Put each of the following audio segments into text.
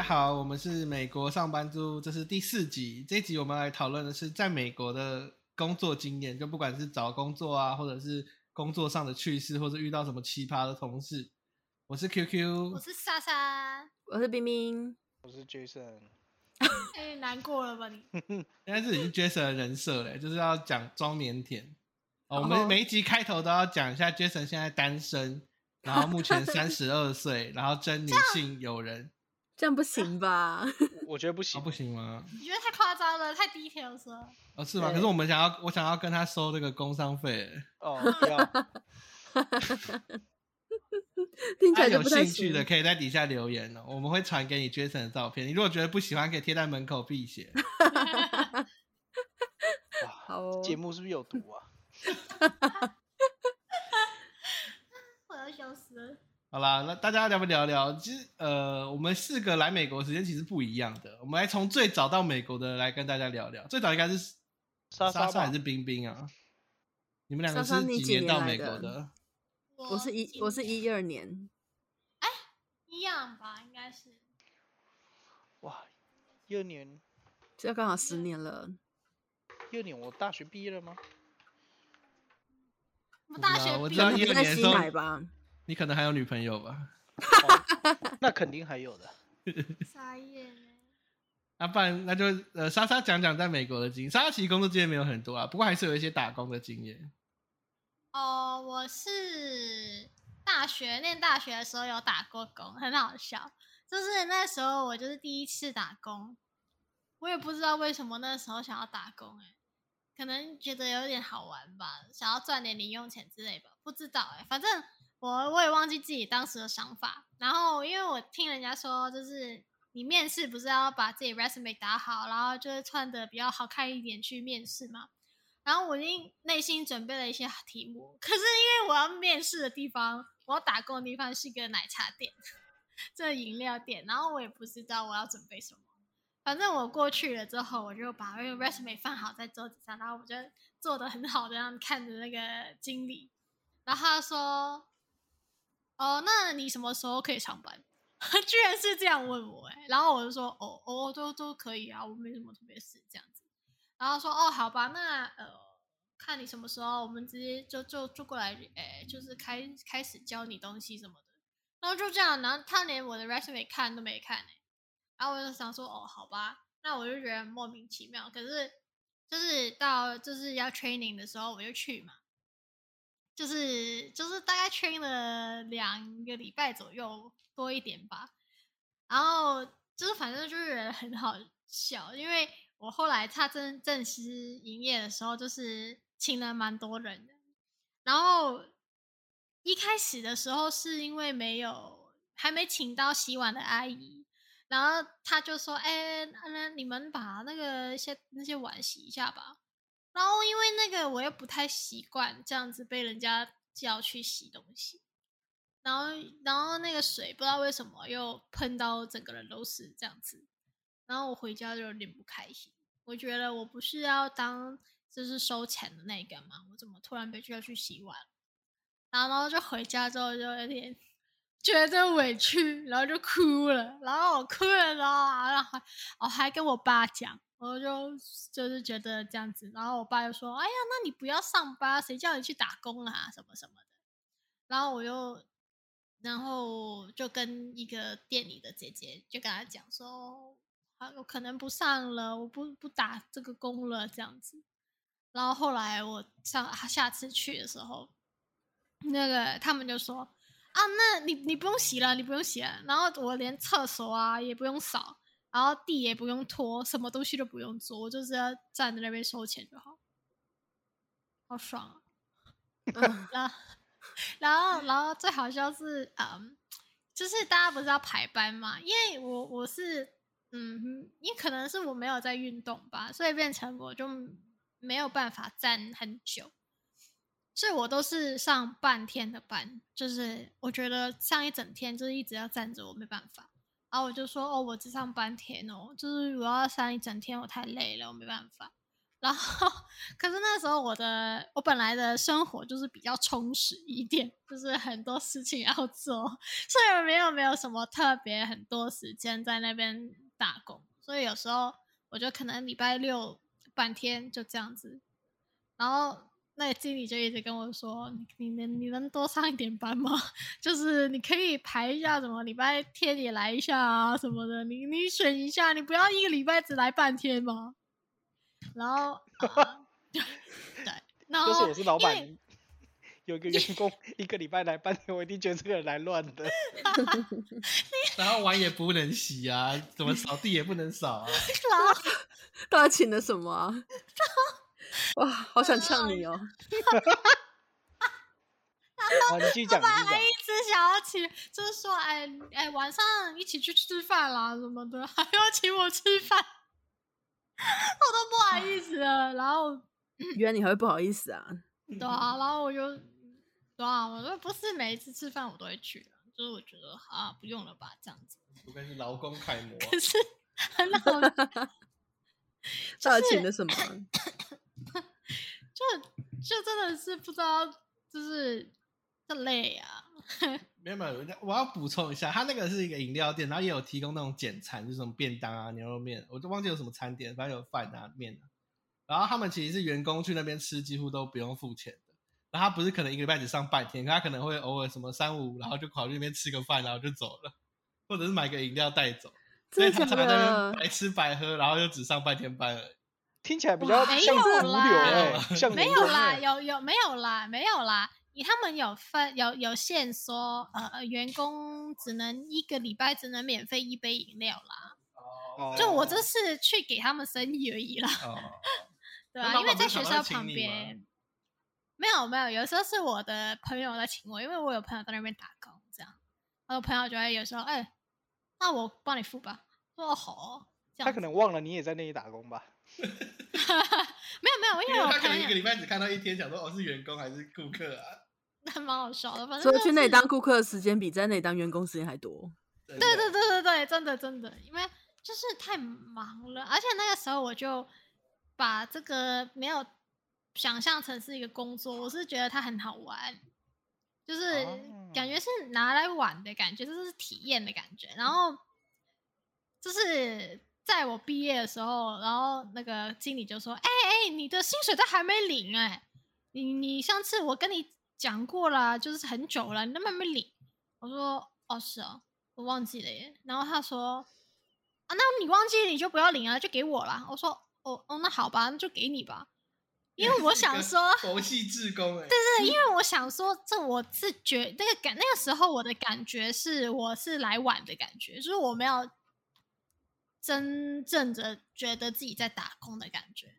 家好，我们是美国上班族，这是第四集。这一集我们来讨论的是在美国的工作经验，就不管是找工作啊，或者是工作上的趣事，或者遇到什么奇葩的同事。我是 QQ，我是莎莎，我是冰冰，我是 Jason。哎，难过了吧你？现在是已经 Jason 的人设嘞，就是要讲装腼腆。哦，我们每一集开头都要讲一下 Jason 现在单身，然后目前三十二岁，然后真女性友人。这样不行吧？我觉得不行，不行吗？你觉得太夸张了，太低调了。哦，是吗？可是我们想要，我想要跟他收这个工商费。哦，不要。听起来有兴趣的可以在底下留言哦，我们会传给你 Jason 的照片。你如果觉得不喜欢，可以贴在门口辟邪。好，节目是不是有毒啊？我要笑死了。好啦，那大家要不聊聊？其实呃，我们四个来美国时间其实不一样的。我们来从最早到美国的来跟大家聊聊。最早应该是莎莎还是冰冰啊？你们两个是几年到美国的？我是一，我是一二年。哎，一样吧，应该是。哇，一二年，这刚好十年了。一二年我大学毕业了吗？我大学我知道一二年时候吧。你可能还有女朋友吧？那肯定还有的。沙叶。那不然那就呃，莎莎讲讲在美国的经验。莎莎其实工作经验没有很多啊，不过还是有一些打工的经验。哦，我是大学念大学的时候有打过工，很好笑。就是那时候我就是第一次打工，我也不知道为什么那时候想要打工，哎，可能觉得有点好玩吧，想要赚点零用钱之类吧，不知道哎，反正。我我也忘记自己当时的想法，然后因为我听人家说，就是你面试不是要把自己 resume 打好，然后就是穿的比较好看一点去面试嘛。然后我已经内心准备了一些题目，可是因为我要面试的地方，我要打工的地方是一个奶茶店，这饮料店，然后我也不知道我要准备什么。反正我过去了之后，我就把那个 resume 放好在桌子上，然后我就做的很好的样看着那个经理，然后他说。哦，那你什么时候可以上班？居然是这样问我哎，然后我就说哦哦，都都可以啊，我没什么特别事这样子。然后说哦，好吧，那呃，看你什么时候，我们直接就就就过来，哎，就是开开始教你东西什么的。然后就这样，然后他连我的 resume 看都没看哎。然后我就想说哦，好吧，那我就觉得莫名其妙。可是就是到就是要 training 的时候，我就去嘛。就是就是大概训练了两个礼拜左右多一点吧，然后就是反正就是很好笑，因为我后来他正正式营业的时候，就是请了蛮多人的，然后一开始的时候是因为没有还没请到洗碗的阿姨，然后他就说：“哎，那你们把那个些那些碗洗一下吧。”然后因为那个我又不太习惯这样子被人家叫去洗东西，然后然后那个水不知道为什么又喷到整个人都是这样子，然后我回家就有点不开心。我觉得我不是要当就是收钱的那个嘛，我怎么突然被叫去洗碗？然后然后就回家之后就有点觉得委屈，然后就哭了。然后我哭了然后，然后我还跟我爸讲。我就就是觉得这样子，然后我爸就说：“哎呀，那你不要上班，谁叫你去打工啊？什么什么的。”然后我就，然后就跟一个店里的姐姐就跟他讲说：“啊，我可能不上了，我不不打这个工了。”这样子。然后后来我上下次去的时候，那个他们就说：“啊，那你你不用洗了，你不用洗了。”然后我连厕所啊也不用扫。然后地也不用拖，什么东西都不用做，我就是要站在那边收钱就好，好爽啊！然后，然后，然后最好笑是，嗯，就是大家不是要排班嘛？因为我我是，嗯，因为可能是我没有在运动吧，所以变成我就没有办法站很久，所以我都是上半天的班，就是我觉得上一整天就是一直要站着，我没办法。然后我就说哦，我只上半天哦，就是我要上一整天，我太累了，我没办法。然后，可是那时候我的我本来的生活就是比较充实一点，就是很多事情要做，所以没有没有什么特别很多时间在那边打工。所以有时候我就可能礼拜六半天就这样子，然后那经理就一直跟我说：“你你能你能多上一点班吗？就是你可以排一下，什么礼拜天也来一下啊什么的，你你选一下，你不要一个礼拜只来半天吗？”然后，啊对，然后就是我是老板，有一个员工一个礼拜来半天，我一定觉得这个人来乱的。然后碗也不能洗啊，怎么扫地也不能扫啊。然后到底请了什么啊？哇，好想呛你哦！啊，你继续讲，你继续讲还一。直想要请，就是说，哎哎，晚上一起去吃饭啦什么的，还要请我吃饭，我都不好意思了。然后，原来你还会不好意思啊？对啊，然后我就，对啊，我说不是每一次吃饭我都会去的，就是我觉得啊，不用了吧，这样子。不愧是劳工楷模啊。可是很好，到底请的什么？就就真的是不知道，就是这累啊。没有没有，我要补充一下，他那个是一个饮料店，然后也有提供那种简餐，就是什么便当啊、牛肉面，我都忘记有什么餐点，反正有饭啊、面啊。然后他们其实是员工去那边吃，几乎都不用付钱的。然后他不是可能一个礼拜只上半天，他可能会偶尔什么三五，然后就跑去那边吃个饭，然后就走了，或者是买个饮料带走。所以他常常在那边？白吃白喝，然后就只上半天班而已。听起来比较没像有毒瘤啦哎，像没有 有有没有啦，没有啦。你他们有分有有限说，呃，员工只能一个礼拜只能免费一杯饮料啦。哦就我这是去给他们生意而已啦，哦，对啊，因为在学校旁边。没有没有，有时候是我的朋友在请我，因为我有朋友在那边打工，这样，我有朋友就会有时候，哎、那我帮你付吧。我说好哦，这样他可能忘了你也在那里打工吧？没 有没有，因因为我可能一个礼拜只看到一天，想说哦是员工还是顾客啊？还蛮好笑的，反正所以去那里就是当顾客的时间比在那里当员工时间还多。对对对对对对，真的真的，因为就是太忙了，而且那个时候我就把这个没有想象成是一个工作，我是觉得它很好玩，就是感觉是拿来玩的感觉，就是体验的感觉。然后就是在我毕业的时候，然后那个经理就说：“哎、哎、你的薪水都还没领哎、你你上次我跟你讲过了，就是很久了，你都还没领。”我说：“哦，是哦。”我忘记了耶。然后他说：“啊，那你忘记你就不要领啊，就给我啦。”我说：“哦哦，那好吧，那就给你吧。”因为我想说，佛系志工哎，是因为我想说，这我是觉那个感那个时候我的感觉是我是来晚的感觉，就是我没有真正的觉得自己在打工的感觉，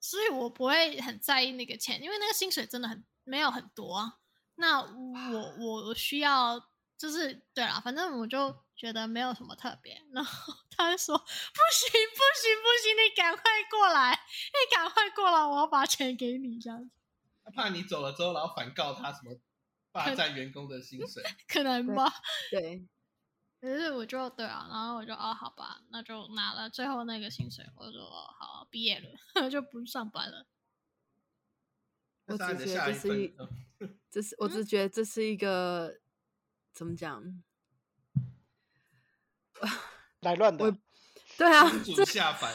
所以我不会很在意那个钱，因为那个薪水真的很没有很多啊。那我我我需要就是对啦，反正我就觉得没有什么特别。然后 他就说：“不行不行不行，你赶快过来，你赶快过来，我要把钱给你。”这样子他怕你走了之后，然后反告他什么霸占员工的薪水。可能对吧。对，可是我就对啊，然后我就哦，好吧，那就拿了最后那个薪水，我就说哦好，毕业了，就不上班了。我只觉得这是一嗯这是我只觉得这是一个怎么讲？来乱我的，对啊，主这下凡，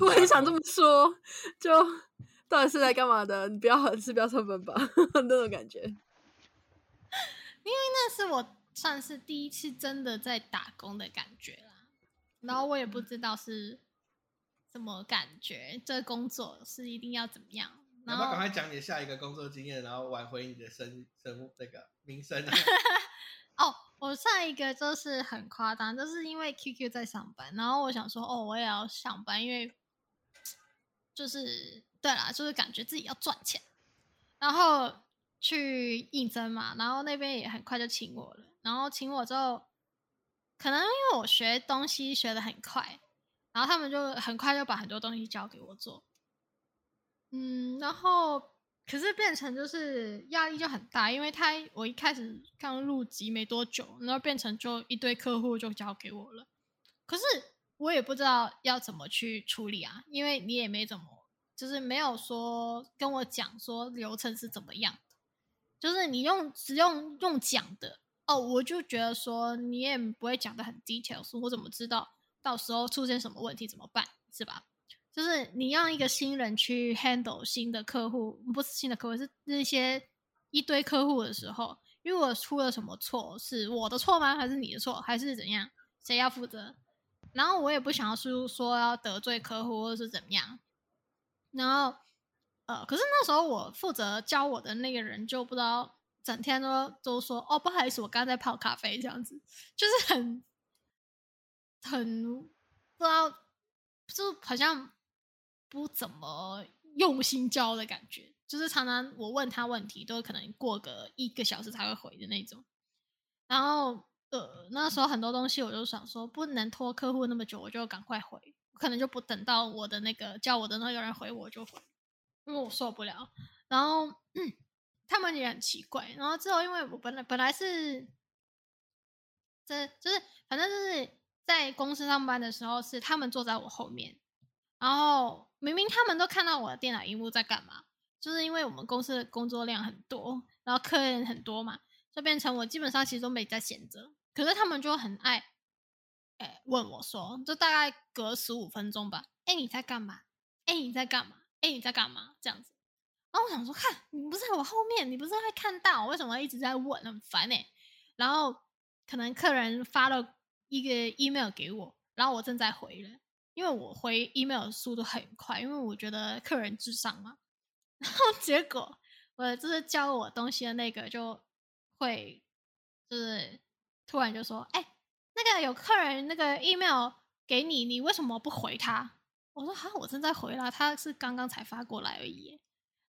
我很想这么说，就到底是来干嘛的？你不要是不要上班吧，那种感觉。因为那是我算是第一次真的在打工的感觉啦，然后我也不知道是什么感觉，这个工作是一定要怎么样。然后你要不要赶快讲你下一个工作经验，然后挽回你的声声那个名声啊？哦，我上一个就是很夸张，就是因为 QQ 在上班，然后我想说，哦，我也要上班，因为就是对啦，就是感觉自己要赚钱，然后去应征嘛，然后那边也很快就请我了，然后请我之后，可能因为我学东西学的很快，然后他们就很快就把很多东西交给我做，嗯，然后可是变成就是压力就很大，因为他我一开始刚入籍没多久，然后变成就一堆客户就交给我了，可是我也不知道要怎么去处理啊，因为你也没怎么就是没有说跟我讲说流程是怎么样的，就是你用只用用讲的哦，我就觉得说你也不会讲的很 details，我怎么知道到时候出现什么问题怎么办，是吧？就是你让一个新人去 handle 新的客户，不是新的客户，是那些一堆客户的时候，如果出了什么错，是我的错吗？还是你的错？还是怎样？谁要负责？然后我也不想要是说要得罪客户或者是怎么样。然后，呃，可是那时候我负责教我的那个人就不知道，整天都都说哦，不好意思，我刚在泡咖啡，这样子，就是很很不知道，就好像。不怎么用心教的感觉，就是常常我问他问题，都可能过个一个小时才会回的那种。然后，呃，那时候很多东西我就想说，不能拖客户那么久，我就赶快回，可能就不等到我的那个叫我的那个人回我就回，因为我受不了。然后他们也很奇怪。然后之后，因为我本来本来是，这就是反正就是在公司上班的时候，是他们坐在我后面，然后。明明他们都看到我的电脑荧幕在干嘛，就是因为我们公司的工作量很多，然后客人很多嘛，就变成我基本上其实都没在闲着。可是他们就很爱，哎，问我说，就大概隔十五分钟吧，哎，你在干嘛？哎，你在干嘛？哎，你在干嘛？这样子。然后我想说，看你不是在我后面，你不是会看到，为什么一直在问，很烦哎。然后可能客人发了一个 email 给我，然后我正在回了。因为我回 email 的速度很快，因为我觉得客人至上嘛。然后结果我就是教我东西的那个就会就是突然就说：“哎，那个有客人那个 email 给你，你为什么不回他？”我说：“好，我正在回啦，他是刚刚才发过来而已。”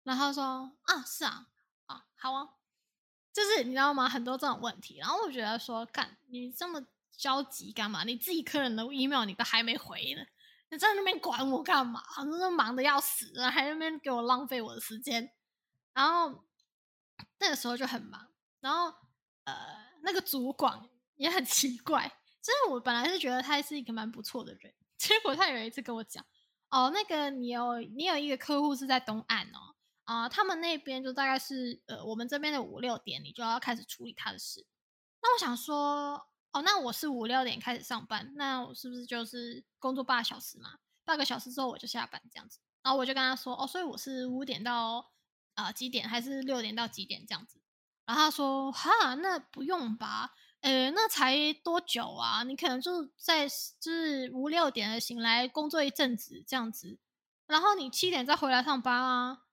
然后说：“啊，是啊，啊，好啊。”就是你知道吗？很多这种问题。然后我觉得说：“干，你这么着急干嘛？你自己客人的 email 你都还没回呢。”你在那边管我干嘛？那忙的要死，还在那边给我浪费我的时间。然后那个时候就很忙。然后呃，那个主管也很奇怪，就是我本来是觉得他是一个蛮不错的人，结果他有一次跟我讲：“哦，那个你有你有一个客户是在东岸哦，啊，他们那边就大概是呃我们这边的五六点，你就要开始处理他的事。”那我想说。哦，那我是五六点开始上班，那我是不是就是工作八小时嘛？八个小时之后我就下班这样子。然后我就跟他说，哦，所以我是五点到啊几点，还是六点到几点这样子？然后他说，哈，那不用吧？呃，那才多久啊？你可能就在就是五六点醒来工作一阵子这样子，然后你七点再回来上班啊？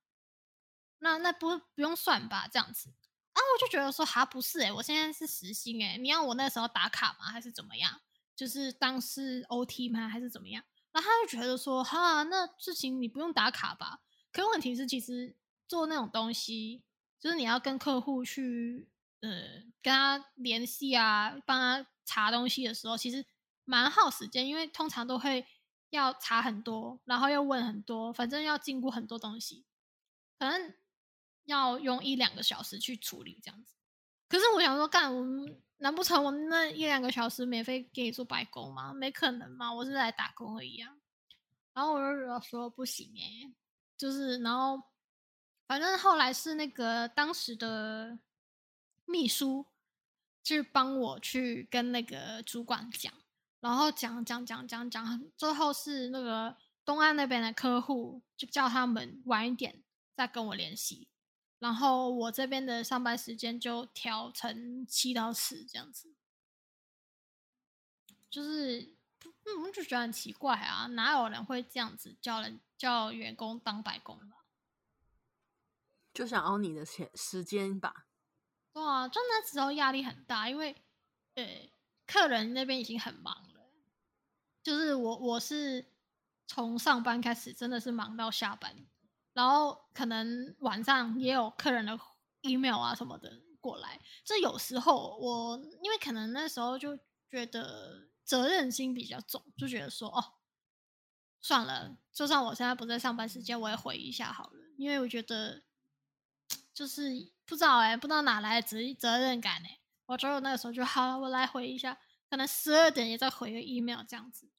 那那不不用算吧？这样子。然啊，我就觉得说，哈，不是诶，我现在是实薪诶，你要我那时候打卡吗？还是怎么样？就是当是 OT 吗？还是怎么样？然后他就觉得说，哈，那事情你不用打卡吧？可问题是，其实做那种东西，就是你要跟客户去，呃，跟他联系啊，帮他查东西的时候，其实蛮耗时间，因为通常都会要查很多，然后要问很多，反正要经过很多东西，可能。要用一两个小时去处理这样子，可是我想说，干我们难不成我那一两个小时免费给你做白工吗？没可能嘛，我是来打工而已啊。然后我就说不行哎，就是然后反正后来是那个当时的秘书去帮我去跟那个主管讲，然后讲讲讲讲讲，最后是那个东岸那边的客户就叫他们晚一点再跟我联系。然后我这边的上班时间就调成七到十这样子，就是，嗯，就觉得很奇怪啊，哪有人会这样子叫人叫员工当白工的？就想熬你的钱时间吧。对啊，就那时候压力很大，因为，呃，客人那边已经很忙了，就是我我是从上班开始，真的是忙到下班。然后可能晚上也有客人的 email 啊什么的过来，这有时候我因为可能那时候就觉得责任心比较重，就觉得说哦，算了，就算我现在不在上班时间，我也回一下好了，因为我觉得就是不知道哎，不知道哪来的责责任感哎，我觉得那个时候就好了，我来回一下，可能十二点也再回个 email 这样子。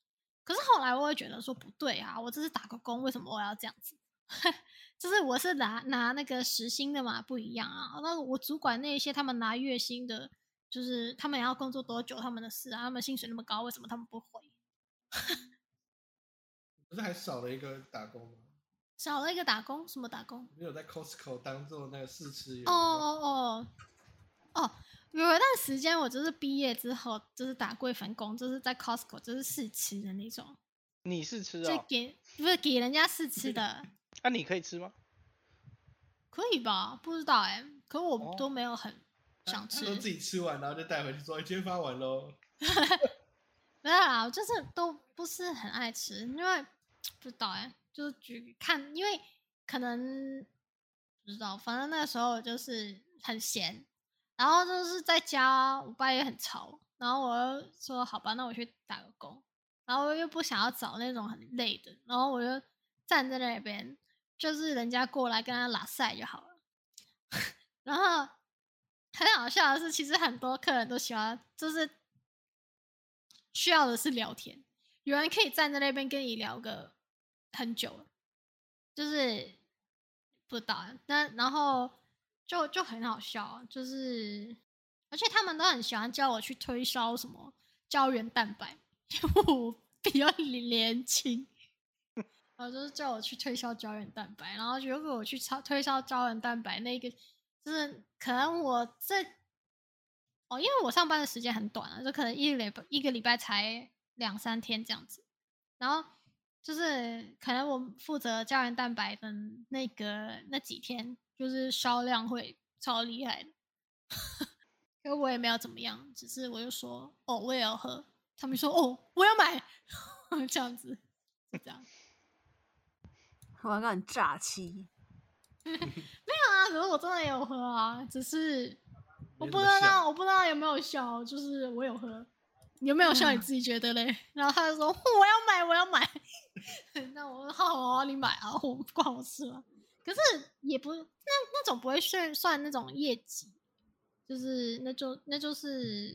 可是后来我会觉得说不对啊，我这是打个工，为什么我要这样子？就是我是拿拿那个时薪的嘛，不一样啊。那我主管那些，他们拿月薪的，就是他们要工作多久，他们的事啊。他们薪水那么高，为什么他们不回？不是还少了一个打工吗？少了一个打工，什么打工？没有在 Costco 当做那个试吃员。哦哦哦哦，有一段时间我就是毕业之后，就是打过一份工，就是在 Costco，就是试吃的那种。你是吃就啊？给不是给人家试吃的，那、你可以吃吗？可以吧？不知道哎、可我哦都没有很想吃。他都自己吃完，然后就带回去说：“哎今天发完喽。没有啦，我就是都不是很爱吃，因为 不知道哎、就是举看，因为可能不知道，反正那个时候就是很闲，然后就是在家，我爸也很吵，然后我就说好吧，那我去打个工，然后又不想要找那种很累的，然后我就站在那边，就是人家过来跟他拉塞就好了，然后很好笑的是，其实很多客人都喜欢，就是需要的是聊天，有人可以站在那边跟你聊个很久，就是不知道，那然后就就很好笑，就是而且他们都很喜欢叫我去推销什么胶原蛋白，因 为我比较 年轻。就是叫我去推销胶原蛋白，然后如果我去超推销胶原蛋白，那个就是可能我这哦，因为我上班的时间很短啊，就可能一礼拜一个礼拜才两三天这样子。然后就是可能我负责胶原蛋白的那个那几天，就是销量会超厉害的。可我也没有怎么样，只是我就说哦，我也要喝。他们说哦，我要买，这样子，就这样。我要让你炸气。没有啊，可是我真的有喝啊，只是我不知道，我不知道有没有效，就是我有喝，有没有效你自己觉得嘞？然后他就说我要买，我要买，那我说好啊，你买啊，我不关我事了。可是也不那那种不会算算那种业绩，就是那就那就是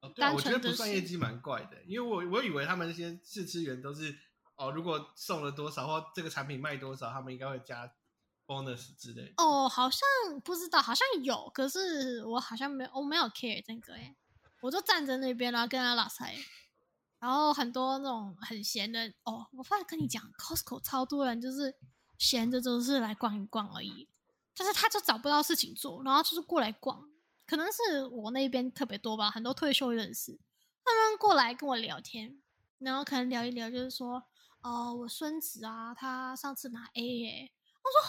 哦，对啊，单我觉得纯不算业绩蛮怪的，因为我我以为他们那些试吃员都是哦，如果送了多少或这个产品卖多少，他们应该会加 bonus 之类的。哦，好像不知道，好像有，可是我好像没有，我没有 care 这个诶，我就站在那边然后跟他拉塞，然后很多那种很闲的哦，我发现跟你讲，Costco 超多人就是闲着就是来逛一逛而已，但是他就找不到事情做，然后就是过来逛，可能是我那边特别多吧，很多退休人士，他们过来跟我聊天，然后可能聊一聊，就是说，哦，我孙子啊，他上次拿 A 耶、我说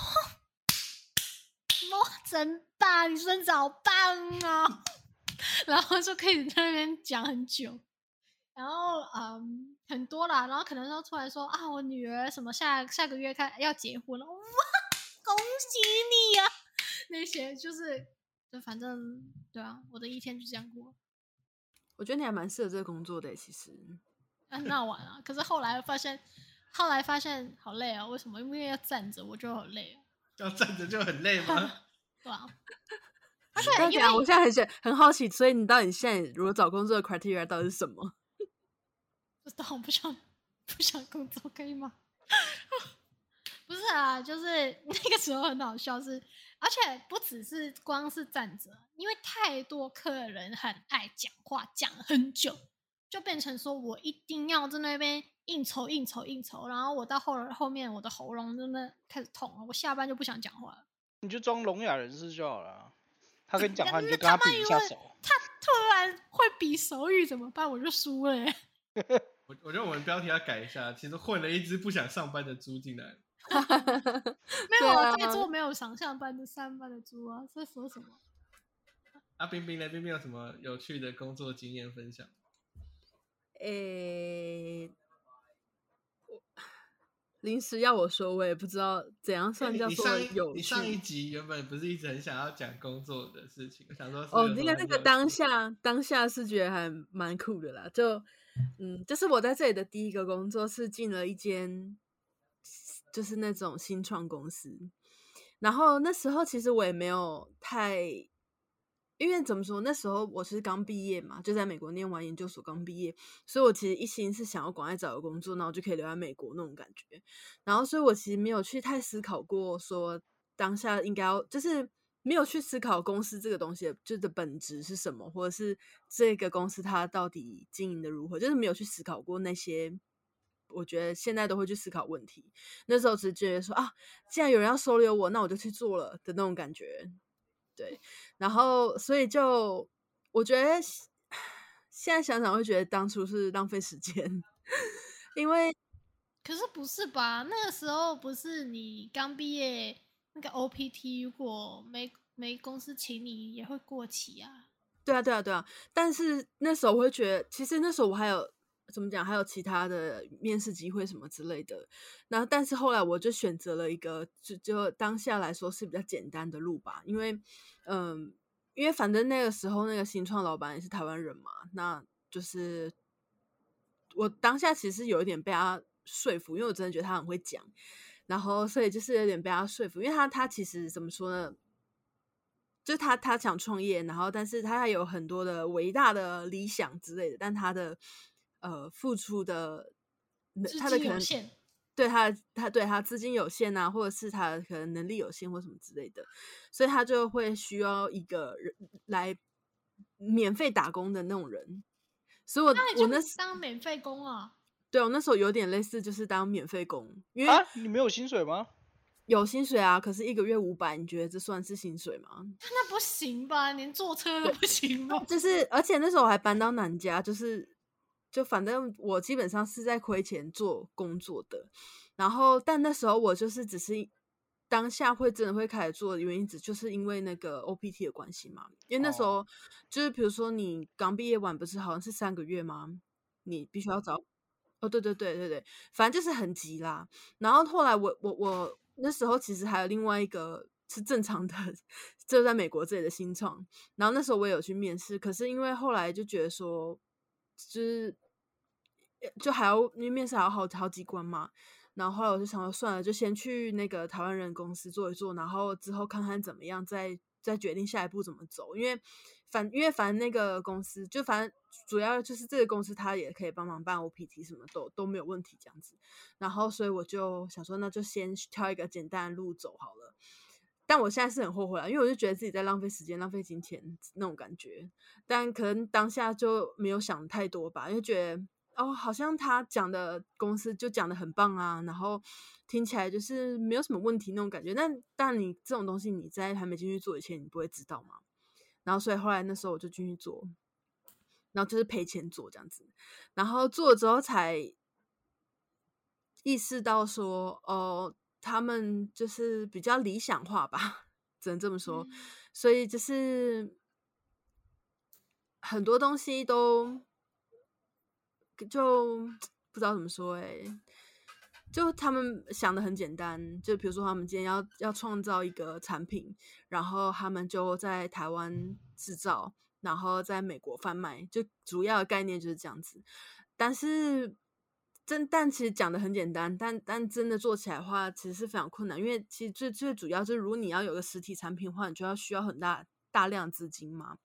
哇，真棒！你孙子好棒啊！然后就可以在那边讲很久，然后嗯很多啦，然后可能都突然说啊，我女儿什么下下个月开要结婚了，哇，恭喜你呀、那些就是就反正对啊，我的一天就这样过，我觉得你还蛮适合这个工作的，其实。很闹玩啊。可是后来发现，后来发现好累啊，为什么？因为要站着，我就好累啊，要站着就很累吗？对啊。而且我为现在很想很好奇，所以你到底现在如果找工作的 criteria 到底是什么？不知道，我不想不想工作，可以吗？不是啊，就是那个时候很好笑是，而且不只是光是站着，因为太多客人很爱讲话，讲很久，就变成说我一定要在那边应酬应酬应酬，然后我到后后面我的喉咙真的开始痛了，我下班就不想讲话了。你就装聋哑人士就好了啊。他跟你讲话，你那就跟他比一下手。他突然会比手语怎么办？我就输了耶。我我觉得我们标题要改一下，其实混了一只不想上班的猪进来。没有，对啊在座没有想上班的上班的猪啊，在说什么？阿，冰冰呢？冰冰有什么有趣的工作经验分享？诶、我临时要我说，我也不知道怎样算叫做有趣。你上一集原本不是一直很想要讲工作的事情，我想说哦，应该那个当下当下是觉得还蛮酷的啦，就嗯，就是我在这里的第一个工作，是进了一间就是那种新创公司，然后那时候其实我也没有太因为怎么说，那时候我是刚毕业嘛，就在美国念完研究所刚毕业，所以我其实一心是想要赶快找个工作，然后就可以留在美国那种感觉。然后，所以我其实没有去太思考过说当下应该要，就是没有去思考公司这个东西就的本质是什么，或者是这个公司它到底经营的如何，就是没有去思考过那些。我觉得现在都会去思考问题，那时候只觉得说啊，既然有人要收留我，那我就去做了的那种感觉。对，然后所以就我觉得现在想想会觉得当初是浪费时间，因为可是不是吧？那个时候不是你刚毕业，那个 OPT 如果没没公司请你也会过期啊。对啊，对啊，对啊。但是那时候我会觉得，其实那时候我还有怎么讲，还有其他的面试机会什么之类的。那，但是后来我就选择了一个，就就当下来说是比较简单的路吧，因为。嗯，因为反正那个时候那个新创老板也是台湾人嘛，那就是我当下其实有一点被他说服，因为我真的觉得他很会讲，然后所以就是有点被他说服，因为他他其实怎么说呢，就他他想创业，然后但是他还有很多的伟大的理想之类的，但他的呃付出的他的可能。对他，他对他资金有限啊，或者是他可能能力有限或什么之类的，所以他就会需要一个人来免费打工的那种人。所以我我那当免费工啊，对我那时候有点类似，就是当免费工。因为你没有薪水吗？有薪水啊，可是一个月五百，你觉得这算是薪水吗？那不行吧，连坐车都不行吗？就是，而且那时候我还搬到南家，就是。就反正我基本上是在亏钱做工作的，然后但那时候我就是只是当下会真的会开始做的原因，只就是因为那个 OPT 的关系嘛。因为那时候就是比如说你刚毕业完不是好像是三个月吗？你必须要找哦，对对对对对，反正就是很急啦。然后后来我我我那时候其实还有另外一个是正常的，就在美国这里的新创。然后那时候我也有去面试，可是因为后来就觉得说。就是，就还要因为面试还要好好几关嘛，然后后来我就想说算了，就先去那个台湾人公司做一做，然后之后看看怎么样，再再决定下一步怎么走。因为反因为反正那个公司就反正主要就是这个公司他也可以帮忙办 OPT 什么都都没有问题这样子，然后所以我就想说那就先挑一个简单的路走好了。但我现在是很后悔啊，因为我就觉得自己在浪费时间、浪费金钱那种感觉。但可能当下就没有想太多吧，因为觉得哦，好像他讲的公司就讲的很棒啊，然后听起来就是没有什么问题那种感觉。但但你这种东西你在还没进去做以前，你不会知道嘛。然后所以后来那时候我就进去做，然后就是赔钱做这样子，然后做了之后才意识到说哦。他们就是比较理想化吧，只能这么说。所以就是很多东西都就不知道怎么说哎，就他们想的很简单，就比如说他们今天要要创造一个产品，然后他们就在台湾制造，然后在美国贩卖，就主要的概念就是这样子。但是。真但其实讲的很简单，但但真的做起来的话，其实是非常困难。因为其实最最主要就是，如果你要有个实体产品的话，你就要需要很大大量资金嘛。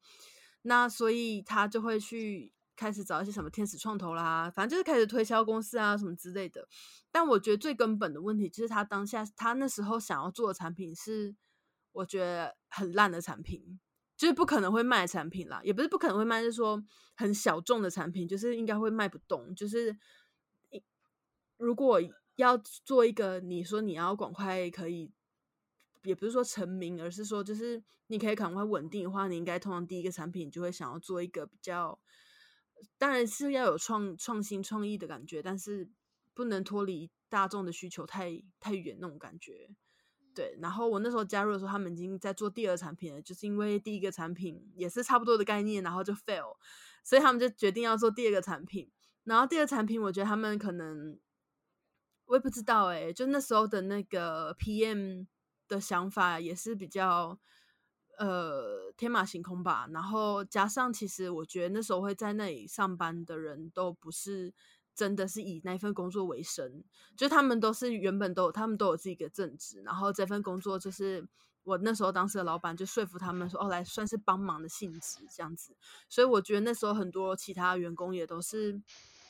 那所以他就会去开始找一些什么天使创投啦，反正就是开始推销公司啊什么之类的。但我觉得最根本的问题就是，他当下他那时候想要做的产品是我觉得很烂的产品，就是不可能会卖产品啦，也不是不可能会卖，就是说很小众的产品，就是应该会卖不动，就是。如果要做一个，你说你要赶快可以，也不是说成名，而是说就是你可以赶快稳定的话，你应该通常第一个产品就会想要做一个比较，当然是要有创创新创意的感觉，但是不能脱离大众的需求太太远那种感觉。对，然后我那时候加入的时候，他们已经在做第二产品了，就是因为第一个产品也是差不多的概念，然后就 fail，所以他们就决定要做第二个产品。然后第二产品，我觉得他们可能。我也不知道哎，就那时候的那个 PM 的想法也是比较呃天马行空吧。然后加上，其实我觉得那时候会在那里上班的人都不是真的是以那份工作为生，就他们都是原本都他们都有自己的正职，然后这份工作就是我那时候当时的老板就说服他们说，哦，来算是帮忙的性质这样子。所以我觉得那时候很多其他员工也都是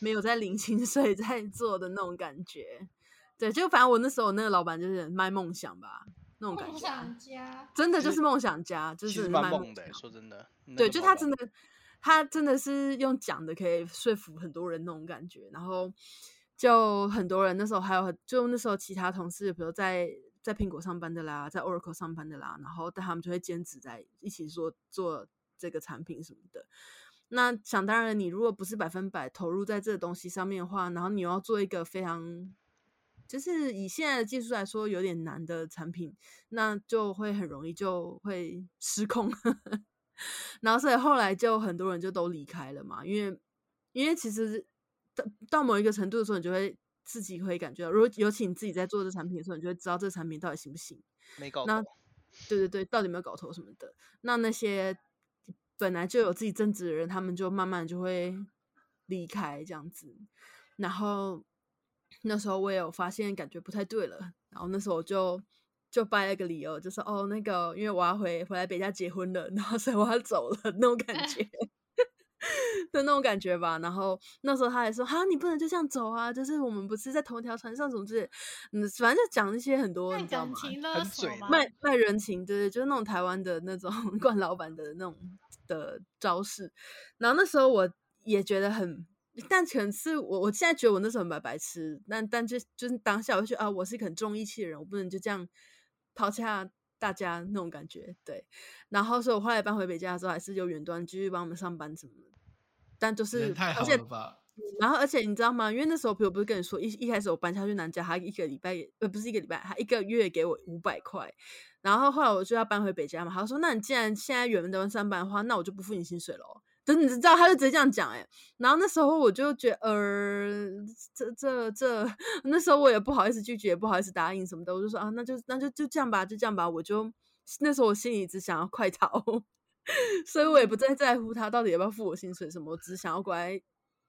没有在领薪水在做的那种感觉。对，就反正我那时候那个老板就是卖梦想吧，那种感梦觉，想家，真的就是梦想家，就是卖梦的。说真的。那对，就他真的，他真的是用讲的可以说服很多人那种感觉。然后就很多人那时候还有很，就那时候其他同事，比如在在苹果上班的啦，在 Oracle 上班的啦，然后但他们就会兼职在一起做做这个产品什么的。那想当然，你如果不是百分百投入在这个东西上面的话，然后你又要做一个非常，就是以现在的技术来说有点难的产品，那就会很容易就会失控。然后所以后来就很多人就都离开了嘛，因为因为其实到到某一个程度的时候，你就会自己会感觉到，如果尤其你自己在做这产品的时候，你就会知道这个产品到底行不行。没搞那对对对，到底有没有搞头什么的。那那些本来就有自己正职的人，他们就慢慢就会离开这样子。然后那时候我也有发现感觉不太对了，然后那时候我就就掰了个理由，就说哦那个因为我要回回来北家结婚了，然后 所以我要走了那种感觉。的那种感觉吧，然后那时候他还说：“哈，你不能就这样走啊！就是我们不是在同一条船上，什么之类，嗯，反正就讲一些很多，卖你知道吗？情勒很嘴索吗？卖卖人情，对对，就是那种台湾的那种 惯老板的那种的招式。然后那时候我也觉得很，但可能是我我现在觉得我那时候很白白痴，但但就就是当下我就觉得啊，我是一个很重义气的人，我不能就这样抛下大家那种感觉。对，然后所以我后来搬回北家的时候，还是有远端继续帮我们上班什么的，但就是人太好而且了吧？然后，而且你知道吗？因为那时候，朋友不是跟你说，一一开始我搬下去南家，他一个礼拜也呃不是一个礼拜，他一个月给我五百块。然后后来我就要搬回北家嘛，他说：“那你既然现在远端上班的话，那我就不付你薪水喽。”等你知道，他就直接这样讲哎。然后那时候我就觉得，呃，这这这，那时候我也不好意思拒绝，也不好意思答应什么的，我就说啊，那就那就就这样吧，就这样吧。我就那时候我心里只想要快逃。所以我也不再在乎他到底要不要付我薪水什么，我只想要乖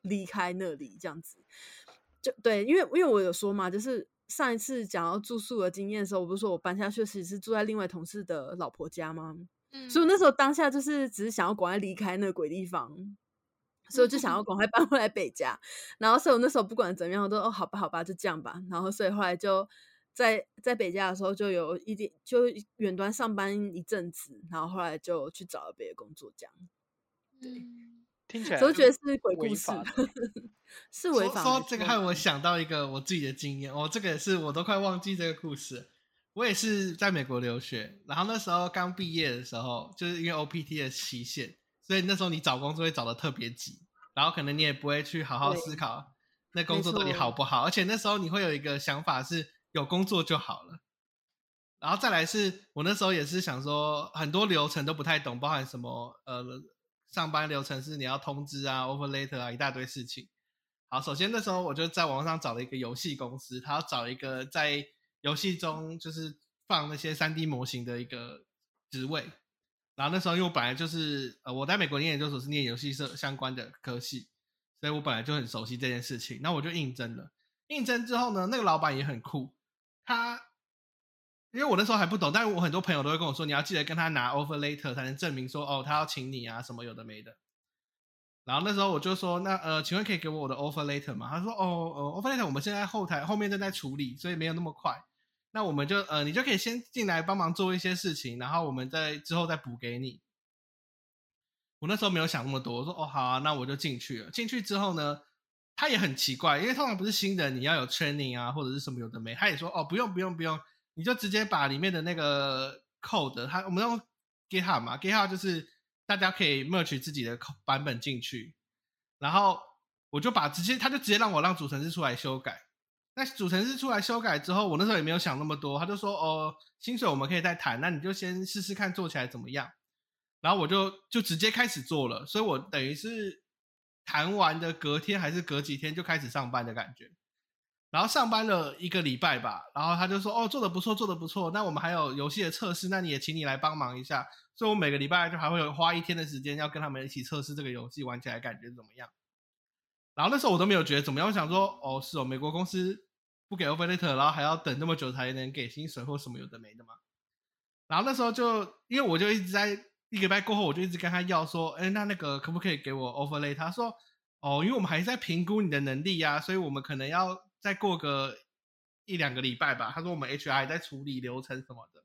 离开那里这样子。就对，因为因为我有说嘛，就是上一次讲到住宿的经验的时候，我不是说我搬下去其实是住在另外同事的老婆家吗？嗯，所以我那时候当下就是只是想要赶快离开那个鬼地方，所以我就想要 赶快搬回来北家。然后所以我那时候不管怎么样，我都哦好吧好吧就这样吧。然后所以后来就在在北家的时候就有一点就远端上班一阵子，然后后来就去找了别的工作这样。嗯听起来所以我觉得是鬼故事，是违法没说这个错害我想到一个我自己的经验哦，这个也是我都快忘记这个故事。我也是在美国留学，然后那时候刚毕业的时候，就是因为 OPT 的期限，所以那时候你找工作会找的特别急，然后可能你也不会去好好思考那工作到底好不好，而且那时候你会有一个想法是有工作就好了。然后再来是我那时候也是想说，很多流程都不太懂，包含什么呃上班流程是你要通知啊、over later 啊一大堆事情。好，首先那时候我就在网上找了一个游戏公司，他要找一个在游戏中就是放那些三 D 模型的一个职位。然后那时候因为我本来就是呃我在美国念研究所是念游戏社相关的科系，所以我本来就很熟悉这件事情。那我就应征了。应征之后呢，那个老板也很酷，他因为我那时候还不懂，但是我很多朋友都会跟我说，你要记得跟他拿 offer later 才能证明说哦他要请你啊什么有的没的。然后那时候我就说，那呃，请问可以给我我的 offer later 吗？他说，哦，呃，offer letter 我们现在后台后面正在处理，所以没有那么快。那我们就呃，你就可以先进来帮忙做一些事情，然后我们再之后再补给你。我那时候没有想那么多，我说哦好啊，那我就进去了。进去之后呢，他也很奇怪，因为通常不是新人，你要有 training 啊或者是什么有的没，他也说哦不用不用不用，你就直接把里面的那个 code，他我们用 GitHub 嘛，GitHub 就是大家可以 merge 自己的版本进去，然后我就把直接他就直接让我让主程式出来修改。那主程式出来修改之后，我那时候也没有想那么多，他就说哦，薪水我们可以再谈，那你就先试试看做起来怎么样。然后我就就直接开始做了，所以我等于是谈完的隔天还是隔几天就开始上班的感觉。然后上班了一个礼拜吧，然后他就说哦，做的不错，做的不错。那我们还有游戏的测试，那你也请你来帮忙一下。所以我每个礼拜就还会有花一天的时间要跟他们一起测试这个游戏玩起来感觉怎么样。然后那时候我都没有觉得怎么样，我想说，哦，是哦，美国公司不给 offer letter，然后还要等那么久才能给薪水或什么有的没的嘛。然后那时候就因为我就一直在一个礼拜过后，我就一直跟他要说，哎，那那个可不可以给我 offer letter？他说，哦，因为我们还在评估你的能力呀，所以我们可能要再过个一两个礼拜吧。他说我们 HR 在处理流程什么的。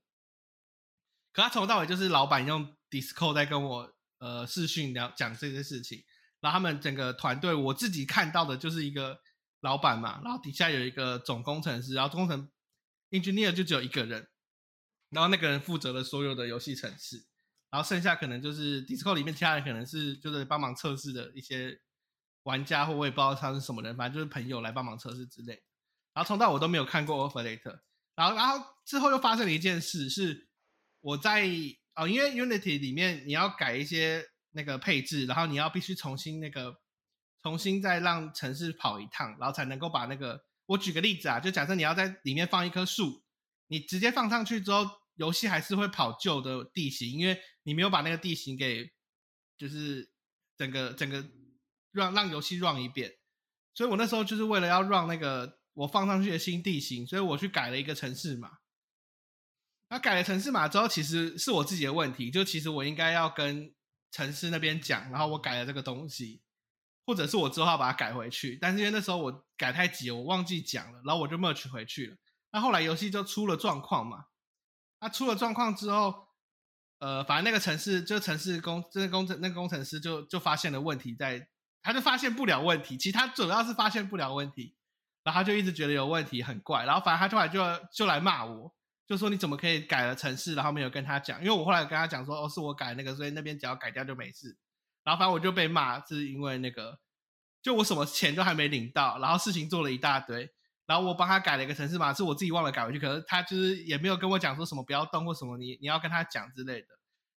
可他从头到尾就是老板用 Discord 在跟我呃视讯聊讲这些事情。然后他们整个团队，我自己看到的就是一个老板嘛，然后底下有一个总工程师，然后工程 engineer 就只有一个人，然后那个人负责了所有的游戏程式，然后剩下可能就是 Discord 里面其他人可能是就是帮忙测试的一些玩家，或我也不知道他是什么人，反正就是朋友来帮忙测试之类的。然后从到我都没有看过 offer letter，然后然后之后又发生了一件事，是我在哦，因为 Unity 里面你要改一些。那个配置，然后你要必须重新那个重新再让城市跑一趟，然后才能够把那个我举个例子啊，就假设你要在里面放一棵树，你直接放上去之后，游戏还是会跑旧的地形，因为你没有把那个地形给就是整个整个让让游戏 run 一遍。所以我那时候就是为了要让那个我放上去的新地形，所以我去改了一个城市码。那改了城市码之后，其实是我自己的问题，就其实我应该要跟。城市那边讲，然后我改了这个东西，或者是我之后要把它改回去，但是因为那时候我改太急，我忘记讲了，然后我就 merge 回去了。那后来游戏就出了状况嘛，那出了状况之后，呃，反正那个城市就城市工，这个工程那个工程师就就发现了问题，在他就发现不了问题，其实他主要是发现不了问题，然后他就一直觉得有问题很怪，然后反正他后来就就来骂我。就说你怎么可以改了城市，然后没有跟他讲？因为我后来跟他讲说，哦，是我改那个，所以那边只要改掉就没事。然后反正我就被骂，是因为那个，就我什么钱都还没领到，然后事情做了一大堆，然后我帮他改了一个城市码，是我自己忘了改回去，可是他就是也没有跟我讲说什么不要动或什么，你你要跟他讲之类的。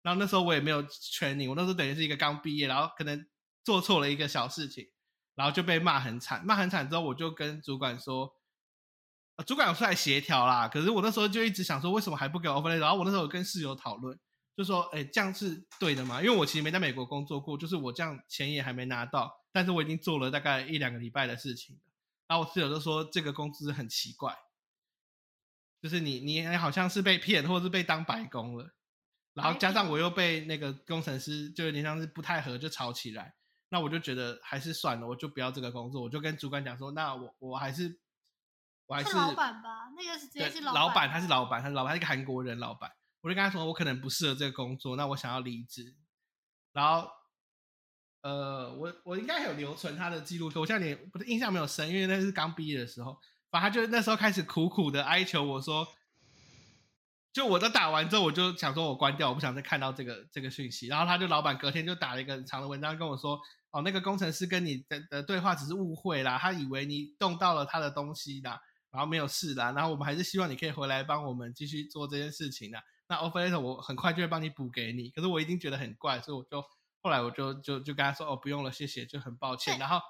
然后那时候我也没有劝你，我那时候等于是一个刚毕业，然后可能做错了一个小事情，然后就被骂很惨，骂很惨之后，我就跟主管说。主管有出来协调啦，可是我那时候就一直想说，为什么还不给 offer？然后我那时候跟室友讨论，就说，哎，这样是对的吗？因为我其实没在美国工作过，就是我这样钱也还没拿到，但是我已经做了大概一两个礼拜的事情然后我室友就说，这个工资很奇怪，就是你你好像是被骗，或者是被当白工了。然后加上我又被那个工程师就有点像是不太合，就吵起来。那我就觉得还是算了，我就不要这个工作。我就跟主管讲说，那我我还是。我还是老板吧，那个是直接是老板，他是老板，他是老板，他是一个韩国人老板。我就跟他说，我可能不适合这个工作，那我想要离职。然后，呃，我我应该有留存他的记录，可我现在连不是印象没有深，因为那是刚毕业的时候。反正他就那时候开始苦苦的哀求我说，就我都打完之后，我就想说我关掉，我不想再看到这个这个讯息。然后他就老板隔天就打了一个很长的文章跟我说，哦，那个工程师跟你的的对话只是误会啦，他以为你动到了他的东西啦。然后没有事啦，然后我们还是希望你可以回来帮我们继续做这件事情的。那 offer letter 我很快就会帮你补给你，可是我已经觉得很怪，所以我就后来我就就就跟他说哦不用了，谢谢，就很抱歉。然后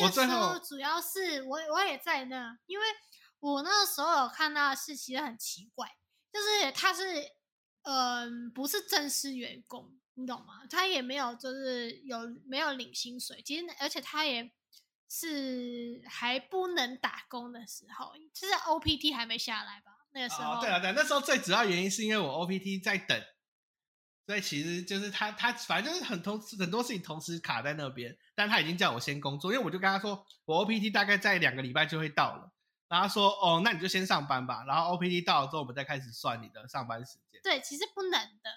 那个时候主要是我我也在那，因为我那个时候有看到的事其实很奇怪，就是他是嗯不是正式员工，你懂吗？他也没有就是有没有领薪水，其实而且他也。是还不能打工的时候，就是 OPT 还没下来吧？那个时候。对啊，对，那时候最主要原因是因为我 OPT 在等，所以其实就是他他反正就是很同很多事情同时卡在那边，但他已经叫我先工作，因为我就跟他说我 OPT 大概在两个礼拜就会到了，然后说哦，那你就先上班吧，然后 OPT 到了之后我们再开始算你的上班时间。对，其实不能的，